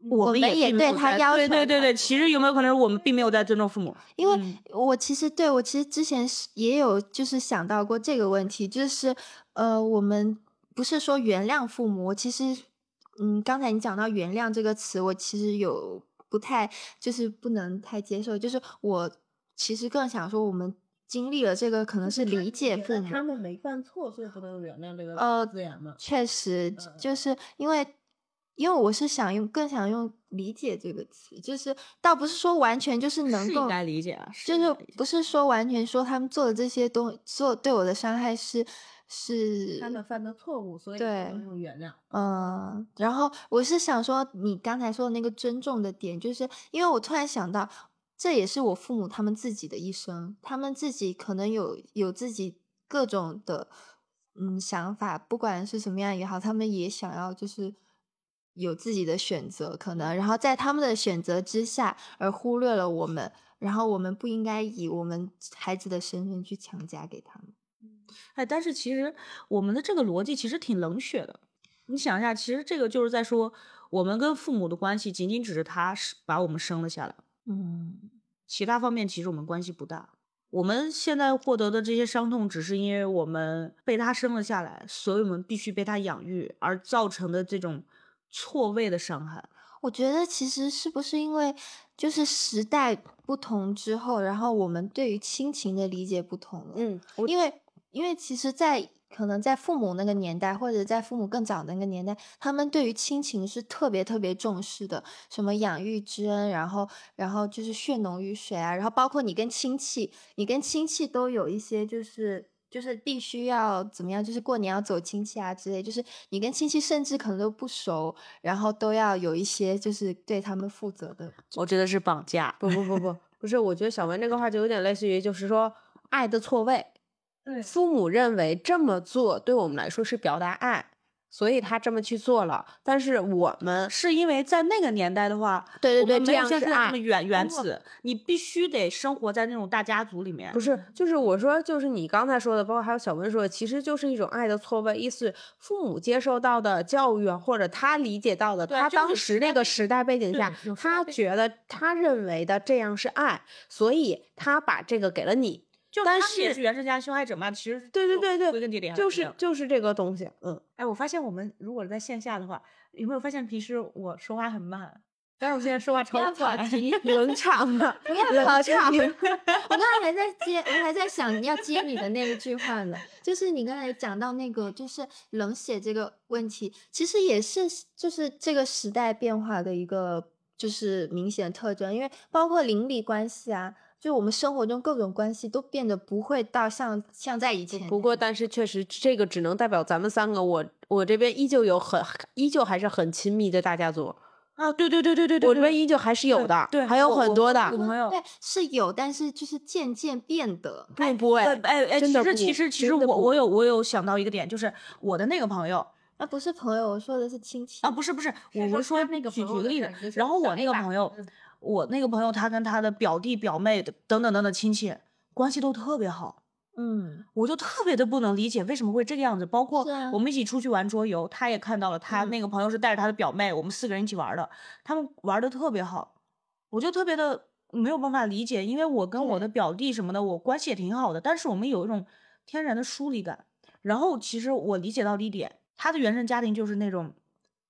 Speaker 3: 我
Speaker 2: 们
Speaker 3: 也对他要求，
Speaker 2: 对对对对，其实有没有可能我们并没有在尊重父母？
Speaker 3: 因为我其实对我其实之前是也有就是想到过这个问题，就是呃，我们不是说原谅父母，其实嗯，刚才你讲到原谅这个词，我其实有不太就是不能太接受，就是我其实更想说，我们经历了这个，可能是理解父母，
Speaker 1: 他们没犯错，所以不能原谅这个
Speaker 3: 呃
Speaker 1: 字眼嘛。
Speaker 3: 确实，就是因为。因为我是想用更想用理解这个词，就是倒不是说完全就是能够
Speaker 2: 理解啊，
Speaker 3: 就是不是说完全说他们做的这些东做对我的伤害是是
Speaker 1: 他们犯的错误，所以
Speaker 3: 对
Speaker 1: 用原谅。
Speaker 3: 嗯，然后我是想说你刚才说的那个尊重的点，就是因为我突然想到，这也是我父母他们自己的一生，他们自己可能有有自己各种的嗯想法，不管是什么样也好，他们也想要就是。有自己的选择，可能，然后在他们的选择之下而忽略了我们，然后我们不应该以我们孩子的身份去强加给他们。
Speaker 2: 哎，但是其实我们的这个逻辑其实挺冷血的。你想一下，其实这个就是在说，我们跟父母的关系仅仅只是他是把我们生了下来，
Speaker 3: 嗯，
Speaker 2: 其他方面其实我们关系不大。我们现在获得的这些伤痛，只是因为我们被他生了下来，所以我们必须被他养育而造成的这种。错位的伤害，
Speaker 3: 我觉得其实是不是因为就是时代不同之后，然后我们对于亲情的理解不同了。
Speaker 1: 嗯，
Speaker 3: 因为因为其实，在可能在父母那个年代，或者在父母更早的那个年代，他们对于亲情是特别特别重视的，什么养育之恩，然后然后就是血浓于水啊，然后包括你跟亲戚，你跟亲戚都有一些就是。就是必须要怎么样？就是过年要走亲戚啊之类。就是你跟亲戚甚至可能都不熟，然后都要有一些就是对他们负责的。
Speaker 2: 我觉得是绑架。
Speaker 1: 不不不不，不是。我觉得小文这个话就有点类似于，就是说爱的错位。
Speaker 2: 对，
Speaker 1: 父母认为这么做对我们来说是表达爱。所以他这么去做了，但是我们
Speaker 2: 是因为在那个年代的话，
Speaker 3: 对对对，
Speaker 2: 这样
Speaker 3: 是
Speaker 2: 爱。原原子，你必须得生活在那种大家族里面。
Speaker 1: 不是，就是我说，就是你刚才说的，包括还有小文说的，其实就是一种爱的错位，意思父母接受到的教育，或者他理解到的，他当时那个时代背景下，他觉得他认为的这样是爱，所以他把这个给了你。但是
Speaker 2: 也是原生家庭受害者嘛？其实
Speaker 1: 对对对对，
Speaker 2: 归根结底
Speaker 1: 就是就是这个东西。嗯，
Speaker 2: 哎，我发现我们如果在线下的话，有没有发现平时我说话很慢，但是我现在说话超快，
Speaker 1: 冷场了，
Speaker 3: 不要跑场。我刚才还在接，我还在想要接你的那一句话呢，就是你刚才讲到那个就是冷血这个问题，其实也是就是这个时代变化的一个就是明显特征，因为包括邻里关系啊。就我们生活中各种关系都变得不会到像像在以前。
Speaker 1: 不过，但是确实这个只能代表咱们三个。我我这边依旧有很依旧还是很亲密的大家族。
Speaker 2: 啊，对对对对对对，
Speaker 1: 我这边依旧还是有的，
Speaker 2: 对，
Speaker 1: 还有很多的
Speaker 2: 我。朋友
Speaker 3: 对，是有，但是就是渐渐变得，
Speaker 1: 不不会，
Speaker 2: 哎哎哎，其实其实其实我我有我有想到一个点，就是我的那个朋友
Speaker 3: 啊，不是朋友，我说的是亲戚
Speaker 2: 啊，不是不是，我
Speaker 1: 说
Speaker 2: 我说
Speaker 1: 那个
Speaker 2: 举举个例子然后我那个朋友
Speaker 1: 嗯，
Speaker 2: 我那个朋友他跟他的表弟表妹等等等等亲戚关系都特别好。
Speaker 3: 嗯，
Speaker 2: 我就特别的不能理解为什么会这个样子。包括我们一起出去玩桌游，他也看到了，他
Speaker 1: 嗯
Speaker 2: 那个朋友是带着他的表妹，我们四个人一起玩的，他们玩的特别好，我就特别的没有办法理解，因为我跟我的表弟什么的，我关系也挺好的，但是我们有一种天然的疏离感。然后其实我理解到的一点，他的原生家庭就是那种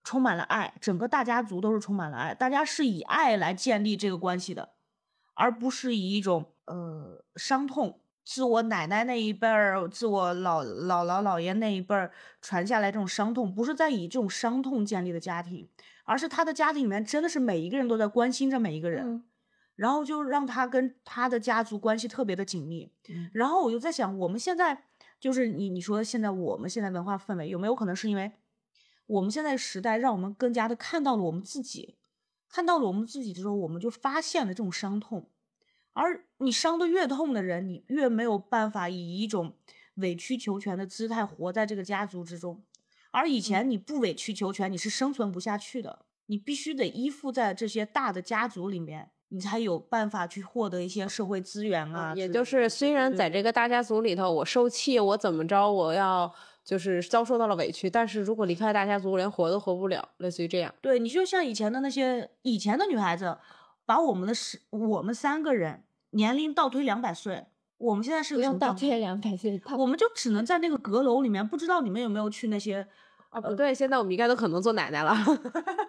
Speaker 2: 充满了爱，整个大家族都是充满了爱，大家是以爱来建立这个关系的，而不是以一种呃伤痛。自我奶奶那一辈儿，自我老姥姥姥爷那一辈儿传下来这种伤痛，不是在以这种伤痛建立的家庭，而是他的家庭里面真的是每一个人都在关心着每一个人，
Speaker 3: 嗯
Speaker 2: 然后就让他跟他的家族关系特别的紧密。
Speaker 1: 嗯
Speaker 2: 然后我就在想，我们现在就是你你说现在我们现在文化氛围有没有可能是因为我们现在时代让我们更加的看到了我们自己，看到了我们自己的时候，我们就发现了这种伤痛。而你伤得越痛的人，你越没有办法以一种委曲求全的姿态活在这个家族之中。而以前你不委曲求全，你是生存不下去的，你必须得依附在这些大的家族里面，你才有办法去获得一些社会资源啊。
Speaker 1: 也就是虽然在这个大家族里头，我受气，我怎么着，我要就是遭受到了委屈，但是如果离开大家族，连活都活不了，类似于这样。
Speaker 2: 对你就像以前的那些以前的女孩子，把我们的十我们三个人年龄倒推两百岁，我们现在是
Speaker 3: 不
Speaker 2: 个什么
Speaker 3: 倒推两百岁，
Speaker 2: 我们就只能在那个阁楼里面，不知道你们有没有去那些
Speaker 1: 啊，不对，现在我们应该都可能做奶奶了。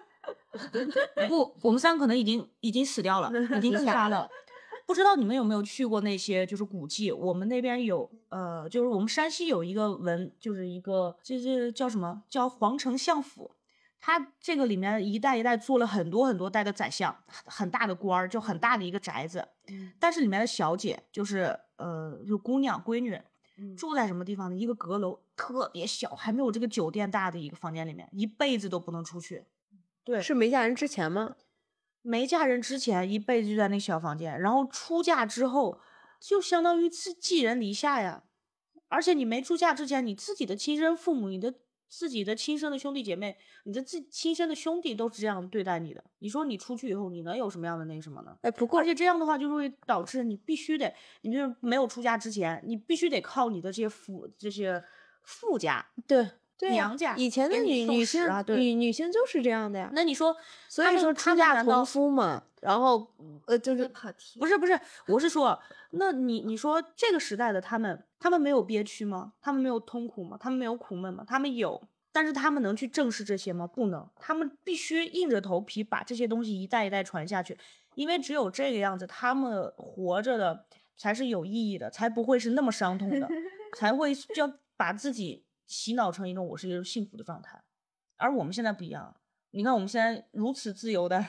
Speaker 2: 不，我们三个可能已经已经死掉了，已经自杀了。不知道你们有没有去过那些就是古迹？我们那边有，呃，就是我们山西有一个文，就是一个这这叫什么叫皇城相府，它这个里面一代一代做了很多很多代的宰相，很很大的官儿，就很大的一个宅子。但是里面的小姐就是呃，就姑娘闺女，住在什么地方呢？一个阁楼特别小，还没有这个酒店大的一个房间里面，一辈子都不能出去。对，
Speaker 1: 是没嫁人之前吗？
Speaker 2: 没嫁人之前一辈子就在那小房间，然后出嫁之后就相当于自寄人篱下呀。而且你没出嫁之前，你自己的亲生父母、你的自己的亲生的兄弟姐妹、你的自亲生的兄弟都是这样对待你的。你说你出去以后，你能有什么样的那什么呢？
Speaker 1: 哎，不过
Speaker 2: 而且这样的话，就会导致你必须得，你就是没有出嫁之前，你必须得靠你的这些父这些富家。
Speaker 1: 对
Speaker 2: 娘家
Speaker 1: 以前的女女性
Speaker 2: 啊对
Speaker 1: 女女性就是这样的呀。
Speaker 2: 那你说，
Speaker 1: 所以说出嫁
Speaker 2: 们难道
Speaker 1: 同夫嘛，然后呃就是
Speaker 2: 不是不是，我是说，那你你说这个时代的他们，他们没有憋屈吗？他们没有痛苦吗？他们没有苦闷吗？他们有，但是他们能去正视这些吗？不能，他们必须硬着头皮把这些东西一代一代传下去，因为只有这个样子，他们活着的才是有意义的，才不会是那么伤痛的，才会要把自己洗脑成一种我是一个幸福的状态。而我们现在不一样，你看我们现在如此自由的，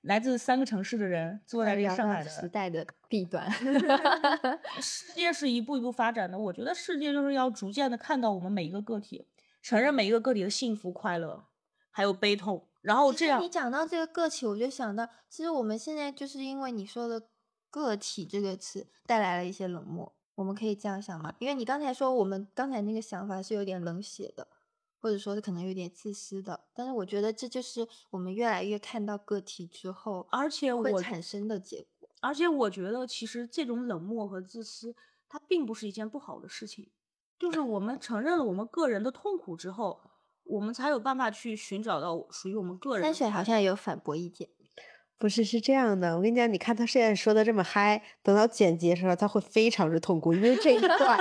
Speaker 2: 来自三个城市的人坐在这个上海的
Speaker 3: 时代的弊端。
Speaker 2: 世界是一步一步发展的，我觉得世界就是要逐渐的看到我们每一个个体，承认每一个个体的幸福、快乐，还有悲痛，然后这样
Speaker 3: 你讲到这个个体，我就想到，其实我们现在就是因为你说的“个体”这个词带来了一些冷漠，我们可以这样想吗？因为你刚才说我们刚才那个想法是有点冷血的，或者说是可能有点自私的，但是我觉得这就是我们越来越看到个体之后，
Speaker 2: 而且
Speaker 3: 会产生的结果。
Speaker 2: 而且我觉得其实这种冷漠和自私，它并不是一件不好的事情，就是我们承认了我们个人的痛苦之后，我们才有办法去寻找到属于我们个人的
Speaker 3: 山水好像有反驳意见，
Speaker 1: 不是是这样的，我跟你讲，你看他现在说的这么嗨，等到剪辑的时候他会非常之痛苦，因为这一段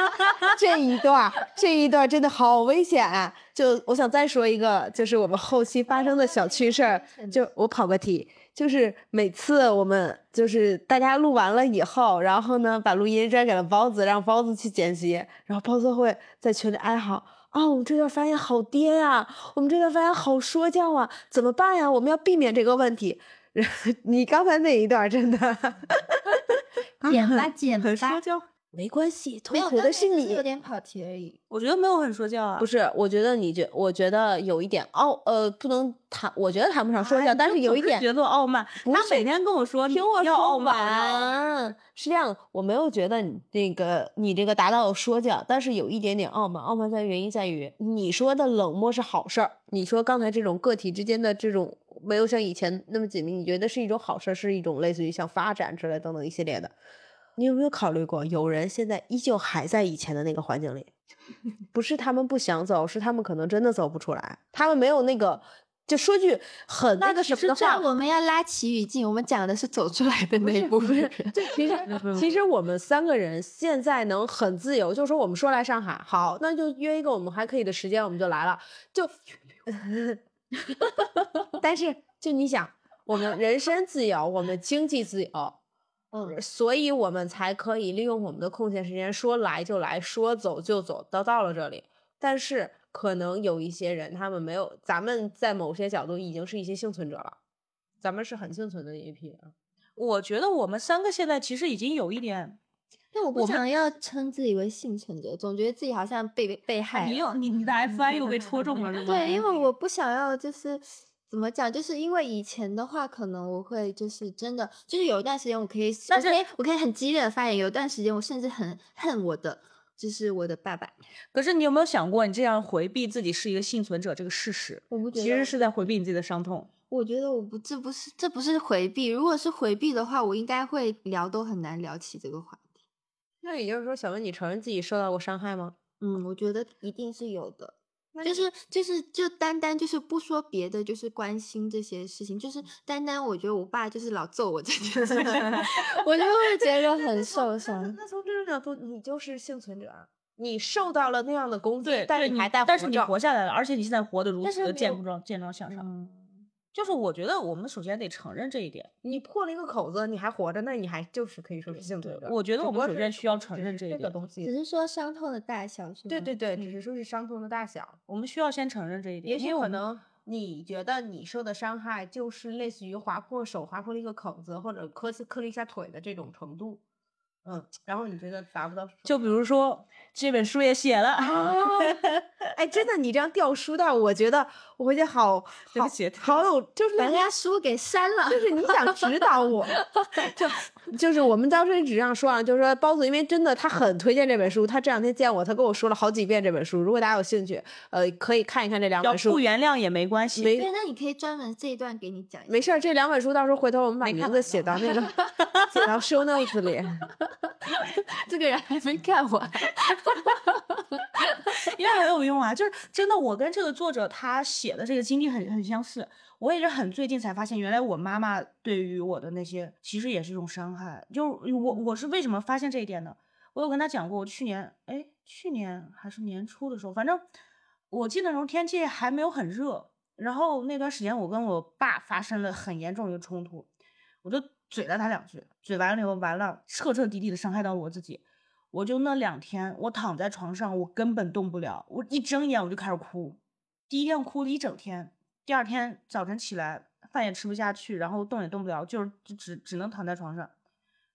Speaker 1: 这一段这一段真的好危险啊！就我想再说一个，就是我们后期发生的小趣事儿，就我跑个题，就是每次我们就是大家录完了以后，然后呢把录音转给了包子，让包子去剪辑，然后包子会在群里哀嚎。啊、我们这段发言好颠啊、我们这段发言好说教啊，怎么办呀？我们要避免这个问题。你刚才那一段真的
Speaker 3: 剪吧剪吧
Speaker 1: 很说教。没关系，痛
Speaker 3: 没有，
Speaker 1: 苦的是你
Speaker 3: 有。点跑题而已。
Speaker 2: 我觉得没有很说教啊，
Speaker 1: 不是，我觉得你觉，我觉得有一点傲，呃，不能谈，我觉得谈不上说教，
Speaker 2: 哎
Speaker 1: 但是有一点，
Speaker 2: 觉得傲慢。他每天跟我说，
Speaker 1: 听我说
Speaker 2: 要傲慢，
Speaker 1: 是这样，我没有觉得你那个你这个达到说教，但是有一点点傲慢。傲慢在原因在于你说的冷漠是好事儿，你说刚才这种个体之间的这种没有像以前那么紧密，你觉得是一种好事儿，是一种类似于像发展之类等等一系列的。你有没有考虑过，有人现在依旧还在以前的那个环境里？不是他们不想走，是他们可能真的走不出来，他们没有那个。就说句很那个什么的话，
Speaker 3: 我们要拉起语境，我们讲的是走出来的那一部分人。
Speaker 1: 对，其实 其实我们三个人现在能很自由，就是说我们说来上海，好，那就约一个我们还可以的时间，我们就来了。就，但是就你想，我们人身自由，我们经济自由，嗯，所以我们才可以利用我们的空闲时间，说来就来，说走就走，都到了这里。但是可能有一些人，他们没有，咱们在某些角度已经是一些幸存者了，咱们是很幸存的一批人。
Speaker 2: 我觉得我们三个现在其实已经有一点，
Speaker 3: 但我不想要称自己为幸存者，总觉得自己好像被被害。
Speaker 2: 你又你你的 F I 又被戳中了，是吗？
Speaker 3: 对，因为我不想要，就是怎么讲，就是因为以前的话，可能我会就是真的，就是有一段时间我可以，
Speaker 2: 但是
Speaker 3: 我可以我可以很激烈的发言，有一段时间我甚至很恨我的，就是我的爸爸。
Speaker 2: 可是你有没有想过，你这样回避自己是一个幸存者这个事实，
Speaker 3: 我不觉得
Speaker 2: 其实是在回避你自己的伤痛。
Speaker 3: 我觉得我不，这不是这不是回避。如果是回避的话，我应该会聊都很难聊起这个话题。
Speaker 1: 那也就是说，小文，你承认自己受到过伤害吗？
Speaker 3: 嗯，我觉得一定是有的。
Speaker 1: 那
Speaker 3: 就是就是就单单就是不说别的，就是关心这些事情，就是单单我觉得我爸就是老揍我这件事情，我就会觉得很受伤。
Speaker 1: 那从这种角度，你就是幸存者啊，你受到了那样的攻击，但是你还带
Speaker 2: 但是你
Speaker 1: 活
Speaker 2: 下来了，而且你现在活得如此的健壮、健壮向上。
Speaker 1: 嗯
Speaker 2: 就是我觉得我们首先得承认这一点。
Speaker 1: 你破了一个口子，你还活着，那你还就是可以说是幸存者。
Speaker 2: 我觉得我们首先需要承认这一点。
Speaker 3: 只
Speaker 1: 东西。
Speaker 3: 是说伤痛的大小是吗？
Speaker 1: 对对对，只是说是伤痛的大小。
Speaker 2: 我们需要先承认这一点。
Speaker 1: 也许可能你觉得你受的伤害就是类似于划破手、划破了一个口子，或者磕磕了一下腿的这种程度。嗯，然后你觉得达不到，
Speaker 2: 就比如说这本书也写了，
Speaker 1: 哎，真的，你这样掉书袋，我觉得我回去好好
Speaker 2: 对不起
Speaker 1: 好有，就是
Speaker 3: 把人家书给删了。
Speaker 1: 就是你想指导我，就就是我们当时只这样说啊，就是说包子，因为真的他很推荐这本书，他这两天见我，他跟我说了好几遍这本书。如果大家有兴趣，呃，可以看一看这两本书
Speaker 2: 不。原谅也没关系。
Speaker 1: 没
Speaker 3: 对，那你可以专门这一段给你讲一下。
Speaker 1: 没事儿，这两本书到时候回头我们把名字写到那个写到 show notes 里。
Speaker 3: 这个人还没看完。
Speaker 2: 因为很有用啊，就是真的，我跟这个作者他写的这个经历很很相似。我也是很最近才发现，原来我妈妈对于我的那些其实也是一种伤害。就是我我是为什么发现这一点呢？我有跟他讲过，我去年哎去年还是年初的时候，反正我记得那时候天气还没有很热，然后那段时间我跟我爸发生了很严重的一个冲突，我就嘴了他两句，嘴完了以后完了，彻彻底底的伤害到了我自己。我就那两天，我躺在床上，我根本动不了，我一睁眼我就开始哭。第一天哭了一整天，第二天早晨起来饭也吃不下去，然后动也动不了，就是只只只能躺在床上，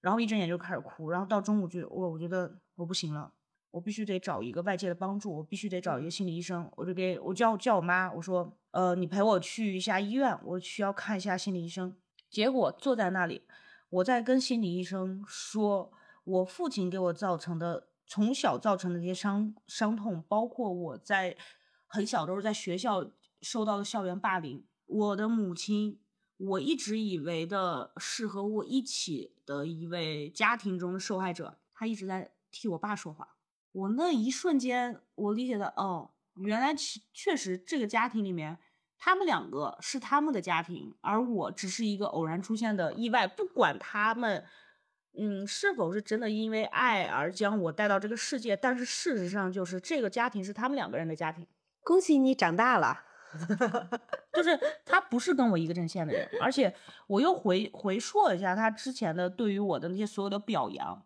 Speaker 2: 然后一睁眼就开始哭，然后到中午就我我觉得我不行了，我必须得找一个外界的帮助，我必须得找一个心理医生，我就给我叫叫我妈，我说呃你陪我去一下医院，我需要看一下心理医生。结果坐在那里，我在跟心理医生说。我父亲给我造成的从小造成的这些伤伤痛，包括我在很小的时候在学校受到的校园霸凌，我的母亲，我一直以为的是和我一起的一位家庭中的受害者，她一直在替我爸说话。我那一瞬间，我理解的，哦，原来其确实这个家庭里面，他们两个是他们的家庭，而我只是一个偶然出现的意外，不管他们。嗯，是否是真的因为爱而将我带到这个世界？但是事实上，就是这个家庭是他们两个人的家庭，
Speaker 1: 恭喜你长大了。
Speaker 2: 就是他不是跟我一个阵线的人，而且我又回回溯了一下他之前的对于我的那些所有的表扬，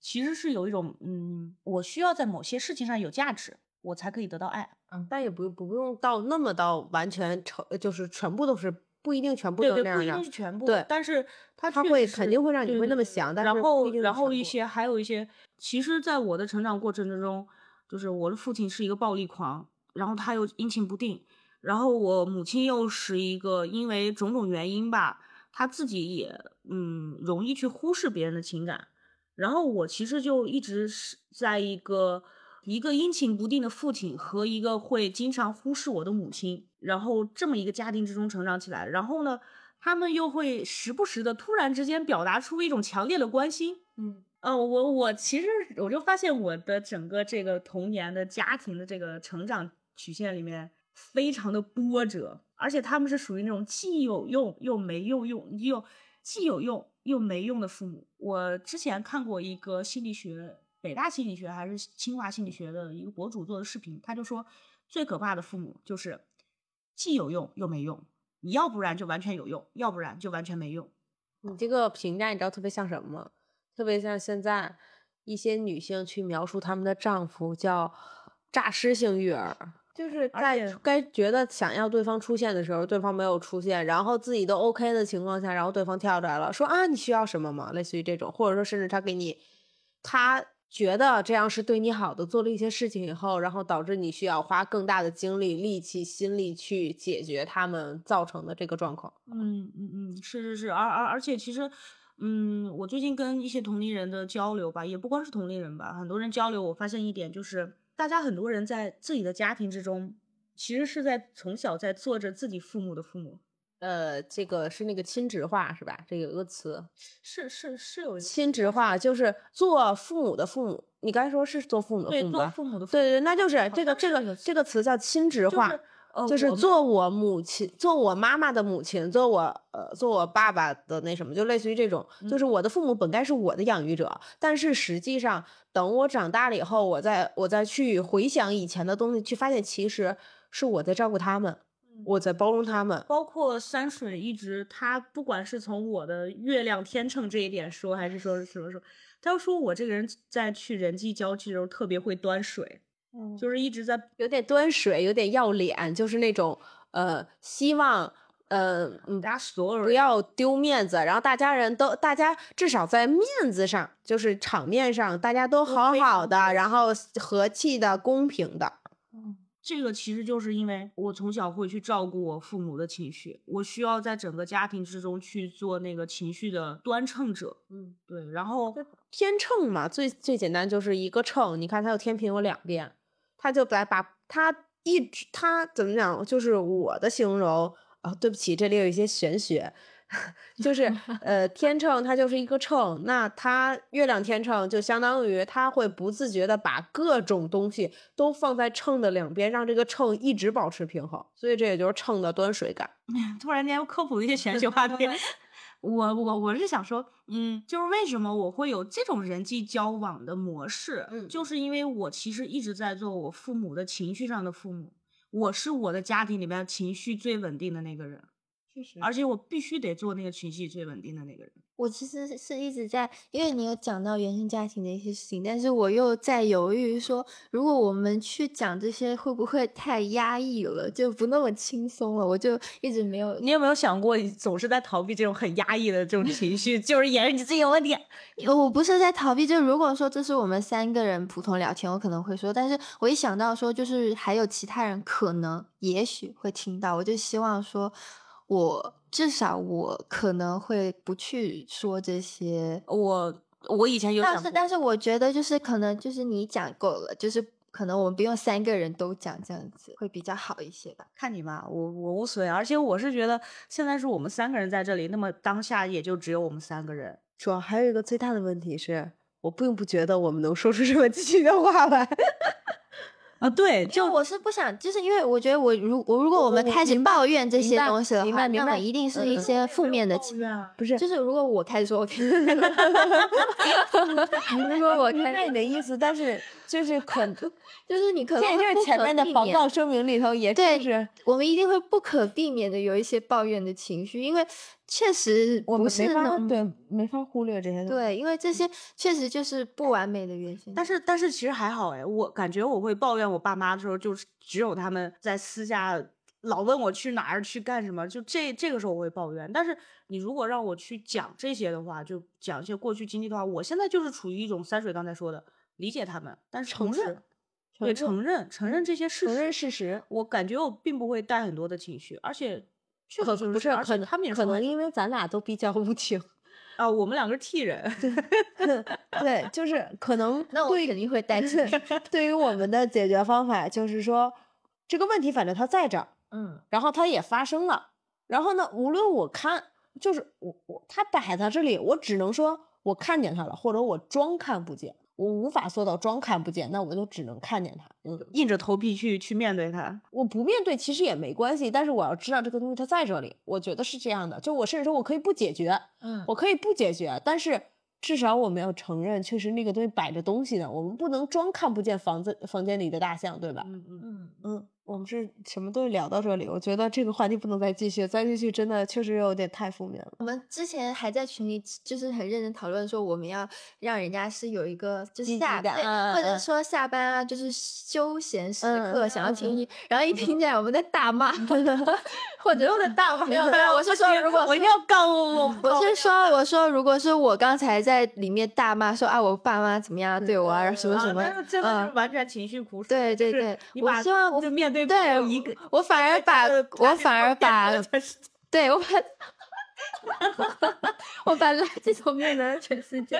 Speaker 2: 其实是有一种嗯，我需要在某些事情上有价值，我才可以得到爱。
Speaker 1: 嗯，但也不不不用到那么到完全成，就是全部都是不一定全部
Speaker 2: 对对，
Speaker 1: 都那样的
Speaker 2: 不一定是。全部，
Speaker 1: 对
Speaker 2: 但是它
Speaker 1: 它会肯定会让你会那么
Speaker 2: 对对对然
Speaker 1: 想但是不一定是
Speaker 2: 后然后一些还有一些，其实在我的成长过程之中，就是我的父亲是一个暴力狂，然后他又阴晴不定，然后我母亲又是一个因为种种原因吧，她自己也嗯容易去忽视别人的情感，然后我其实就一直是在一个一个阴晴不定的父亲和一个会经常忽视我的母亲，然后这么一个家庭之中成长起来。然后呢，他们又会时不时的突然之间表达出一种强烈的关心。
Speaker 3: 嗯，
Speaker 2: 呃，我我其实我就发现我的整个这个童年的家庭的这个成长曲线里面非常的波折，而且他们是属于那种既有用又没有用，又既有用又没用的父母。我之前看过一个心理学，北大心理学还是清华心理学的一个博主做的视频，他就说最可怕的父母就是既有用又没用，你要不然就完全有用，要不然就完全没用。
Speaker 1: 你这个评价你知道特别像什么吗？特别像现在一些女性去描述她们的丈夫叫诈尸性育儿，就是在该觉得想要对方出现的时候，对方没有出现，然后自己都 OK 的情况下，然后对方跳出来了，说啊你需要什么吗？类似于这种，或者说甚至他给你，他觉得这样是对你好的，做了一些事情以后，然后导致你需要花更大的精力、力气、心力去解决他们造成的这个状况。
Speaker 2: 嗯嗯嗯，是是是，而而而且其实，嗯，我最近跟一些同龄人的交流吧，也不光是同龄人吧，很多人交流，我发现一点就是，大家很多人在自己的家庭之中，其实是在从小在做着自己父母的父母，
Speaker 1: 呃，这个是那个亲职化是吧？这个有个词，
Speaker 2: 是是是有
Speaker 1: 亲职化就是做父母的父母。你刚才说是做父母的
Speaker 2: 对做
Speaker 1: 父母吧？
Speaker 2: 父母的父
Speaker 1: 对对，那就是这个
Speaker 2: 这个
Speaker 1: 这个词叫亲职化，
Speaker 2: 就是呃
Speaker 1: 就是做我母亲，做我妈妈的母亲，做我呃做我爸爸的那什么，就类似于这种，
Speaker 2: 嗯
Speaker 1: 就是我的父母本该是我的养育者，但是实际上等我长大了以后，我再我再去回想以前的东西，去发现其实是我在照顾他们，
Speaker 2: 嗯
Speaker 1: 我在包容他们。
Speaker 2: 包括山水一直，他不管是从我的月亮天秤这一点说，还是说什么说，他要说我这个人在去人际交际的时候特别会端水，
Speaker 3: 嗯。
Speaker 2: 就是一直在
Speaker 1: 有点端水，有点要脸，就是那种呃，希望呃嗯
Speaker 2: 大家所有人
Speaker 1: 不要丢面子，然后大家人都大家至少在面子上，就是场面上大家都好好的，然后和气的、公平的。
Speaker 2: 这个其实就是因为我从小会去照顾我父母的情绪，我需要在整个家庭之中去做那个情绪的端称者。
Speaker 1: 嗯，
Speaker 2: 对，然后
Speaker 1: 天秤嘛，最最简单就是一个秤，你看它有天平有两边，它就来把它一直它怎么讲，就是我的形容啊、对不起，这里有一些玄学。就是呃，天秤它就是一个秤，那它月亮天秤就相当于它会不自觉的把各种东西都放在秤的两边，让这个秤一直保持平衡，所以这也就是秤的端水感。
Speaker 2: 突然间科普了一些玄学话题。我我我是想说，嗯，就是为什么我会有这种人际交往的模式，
Speaker 1: 嗯
Speaker 2: 就是因为我其实一直在做我父母的情绪上的父母，我是我的家庭里面情绪最稳定的那个人，
Speaker 3: 确实
Speaker 2: 而且我必须得做那个情绪最稳定的那个人。
Speaker 3: 我其实是一直在，因为你有讲到原生家庭的一些事情，但是我又在犹豫说，如果我们去讲这些，会不会太压抑了，就不那么轻松了？我就一直没有，
Speaker 2: 你有没有想过，你总是在逃避这种很压抑的这种情绪，就是也是你自己有问题？
Speaker 3: 我不是在逃避。就如果说这是我们三个人普通聊天，我可能会说，但是我一想到说，就是还有其他人可能也许会听到，我就希望说，我至少我可能会不去说这些。
Speaker 2: 我我以前有
Speaker 3: 但是，但是我觉得就是可能就是你讲够了，就是可能我们不用三个人都讲，这样子会比较好一些吧。
Speaker 2: 看你吧，我我无所谓，而且我是觉得现在是我们三个人在这里，那么当下也就只有我们三个人。
Speaker 1: 主要还有一个最大的问题是，我并不觉得我们能说出这么 激情的话来。
Speaker 2: 啊，对，
Speaker 3: 就我是不想，就是因为我觉得我如我如果我们开始抱怨这些东西的话，
Speaker 1: 明白明白
Speaker 3: 那么一定是一些负面的情。
Speaker 1: 不是，
Speaker 3: 就是如果我开始说，如果我开
Speaker 1: 明白你的意思，但是就是可，
Speaker 3: 就是你可能
Speaker 1: 这就是前面的广告声明里头也
Speaker 3: 对
Speaker 1: 是，
Speaker 3: 我们一定会不可避免的有一些抱怨的情绪，因为确实
Speaker 1: 我们没法对没法忽略这些东西。
Speaker 3: 对，因为这些确实就是不完美的原型。
Speaker 2: 但是但是其实还好哎，我感觉我会抱怨我爸妈的时候，就是只有他们在私下老问我去哪儿去干什么，就这这个时候我会抱怨。但是你如果让我去讲这些的话，就讲一些过去经历的话，我现在就是处于一种三水刚才说的理解他们，但是
Speaker 1: 承认
Speaker 2: 对
Speaker 1: 承
Speaker 2: 承认承认这些事实
Speaker 1: 承认，事实。
Speaker 2: 我感觉我并不会带很多的情绪，而且确
Speaker 1: 可
Speaker 2: 实
Speaker 1: 不是可能
Speaker 2: 他们也
Speaker 1: 可能因为咱俩都比较无情，
Speaker 2: 啊，我们两个是替人，
Speaker 1: 对，就是可能
Speaker 3: 那我肯定会带情绪。
Speaker 1: 对于我们的解决方法，就是说这个问题反正它在这儿，
Speaker 2: 嗯
Speaker 1: 然后它也发生了，然后呢，无论我看，就是我我它摆在这里，我只能说我看见它了，或者我装看不见，我无法做到装看不见，那我就只能看见它。嗯，
Speaker 2: 硬着头皮去去面对它。
Speaker 1: 我不面对其实也没关系，但是我要知道这个东西它在这里，我觉得是这样的。就我甚至说我可以不解决，
Speaker 2: 嗯
Speaker 1: 我可以不解决，但是至少我们要承认，确实那个东西摆着东西呢，我们不能装看不见房子房间里的大象，对吧？
Speaker 2: 嗯嗯
Speaker 3: 嗯，
Speaker 1: 嗯，我们是什么都聊到这里，我觉得这个话题不能再继续，再继续真的确实有点太负面了。
Speaker 3: 我们之前还在群里就是很认真讨论说，我们要让人家是有一个就是下对，
Speaker 1: 感嗯
Speaker 3: 或者说下班啊，就是休闲时
Speaker 1: 嗯
Speaker 3: 刻想要
Speaker 1: 嗯
Speaker 3: 听音，然后一听见我们在大骂 或者我在大骂，没有没有，我是说如果
Speaker 2: 我一定要告我，
Speaker 3: 我是说，我说，如果是我刚才在里面大骂说啊，我爸妈怎么样对我啊，什么什么，
Speaker 2: 真的是
Speaker 3: 嗯，
Speaker 2: 完全情绪苦水。
Speaker 3: 对对对我希望
Speaker 2: 就面对
Speaker 3: 对
Speaker 2: 一个，
Speaker 3: 我反而把我反而把对我把 我把垃圾桶变成了全世界，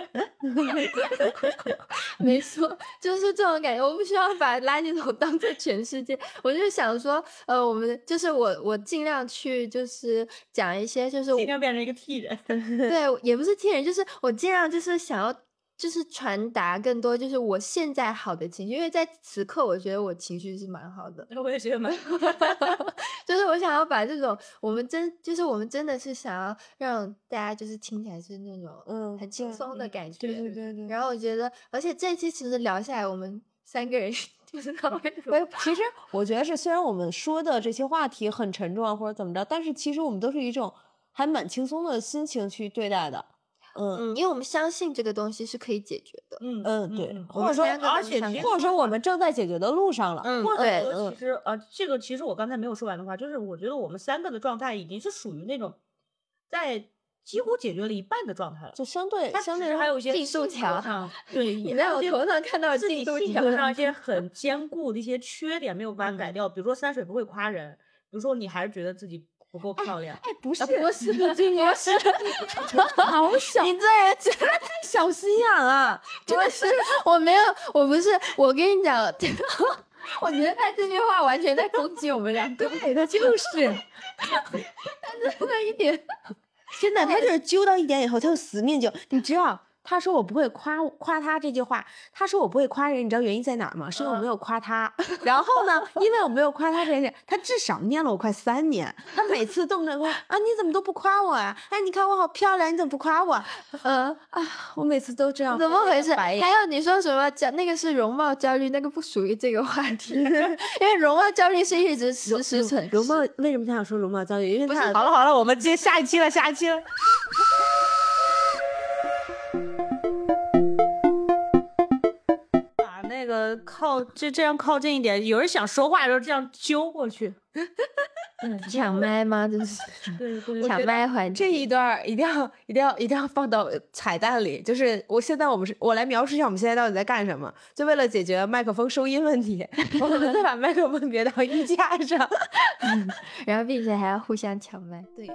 Speaker 3: 没错，就是这种感觉。我不需要把垃圾桶当做全世界，我就想说，呃，我们就是我我尽量去就是讲一些就是我
Speaker 2: 尽量变成一个 T 人。
Speaker 3: 对，也不是替人，就是我尽量就是想要，就是传达更多，就是我现在好的情绪，因为在此刻，我觉得我情绪是蛮好的，
Speaker 2: 我也觉得蛮，
Speaker 3: 就是我想要把这种我们真，就是我们真的是想要让大家就是听起来是那种
Speaker 1: 嗯
Speaker 3: 很轻松的感觉，
Speaker 1: 对对对对。
Speaker 3: 然后我觉得，而且这期其实聊下来，我们三个人 就是他们
Speaker 1: 哎，其实我觉得是，虽然我们说的这些话题很沉重啊，或者怎么着，但是其实我们都是一种还蛮轻松的心情去对待的。嗯
Speaker 3: 嗯，因为我们相信这个东西是可以解决的。
Speaker 2: 嗯
Speaker 1: 嗯，对，或者说，
Speaker 2: 而且
Speaker 1: 或者说我们正在解决的路上了。
Speaker 3: 嗯，
Speaker 2: 或者其实呃，这个其实我刚才没有说完的话，就是我觉得我们三个的状态已经是属于那种在几乎解决了一半的状态了。
Speaker 1: 就相对
Speaker 2: 它
Speaker 1: 相对
Speaker 2: 还有一些
Speaker 3: 技术
Speaker 2: 性格
Speaker 3: 强
Speaker 2: 上，对，
Speaker 3: 你在我头上看到
Speaker 2: 自己
Speaker 3: 进度
Speaker 2: 性
Speaker 3: 条
Speaker 2: 格上 一些很坚固的一些缺点没有办法改
Speaker 3: 嗯
Speaker 2: 掉，比如说三水不会夸人，比如说你还是觉得自己不够漂亮，
Speaker 1: 哎，不是，
Speaker 3: 不是
Speaker 1: 不是，好小，
Speaker 3: 你这人真的
Speaker 1: 太小心眼了。
Speaker 3: 不是，我没有，我不是，我跟你讲，我觉得他这句话完全在攻击我们两个，
Speaker 1: 对，他就是，
Speaker 3: 但是那一点，
Speaker 1: 真的，他就是揪到一点以后，他就死命揪。你知道，他说我不会夸夸他这句话，他说我不会夸人，你知道原因在哪儿吗？是因为我没有夸他。然后呢，因为我没有夸他这件事，他至少念了我快三年。他每次动不动说啊，你怎么都不夸我啊、哎，你看我好漂亮，你怎么不夸我？
Speaker 3: 嗯，
Speaker 1: 啊，我每次都这样。
Speaker 3: 怎么回事？还有你说什么焦？那个是容貌焦虑，那个不属于这个话题，因为容貌焦虑是一直时时存
Speaker 1: 容貌为什么他想说容貌焦虑？因为他
Speaker 2: 好了好了，我们接下一期了，下一期了。个靠这这样靠近一点，有人想说话的时候这样揪过去。
Speaker 3: 抢麦吗？就是
Speaker 2: 对对
Speaker 3: 抢麦环节。
Speaker 1: 这一段一定要一定要一定要放到彩蛋里，就是我现在我们是我来描述一下我们现在到底在干什么。就为了解决麦克风收音问题，我们再把麦克风别到衣架上。
Speaker 3: 然后并且还要互相抢麦。
Speaker 1: 对。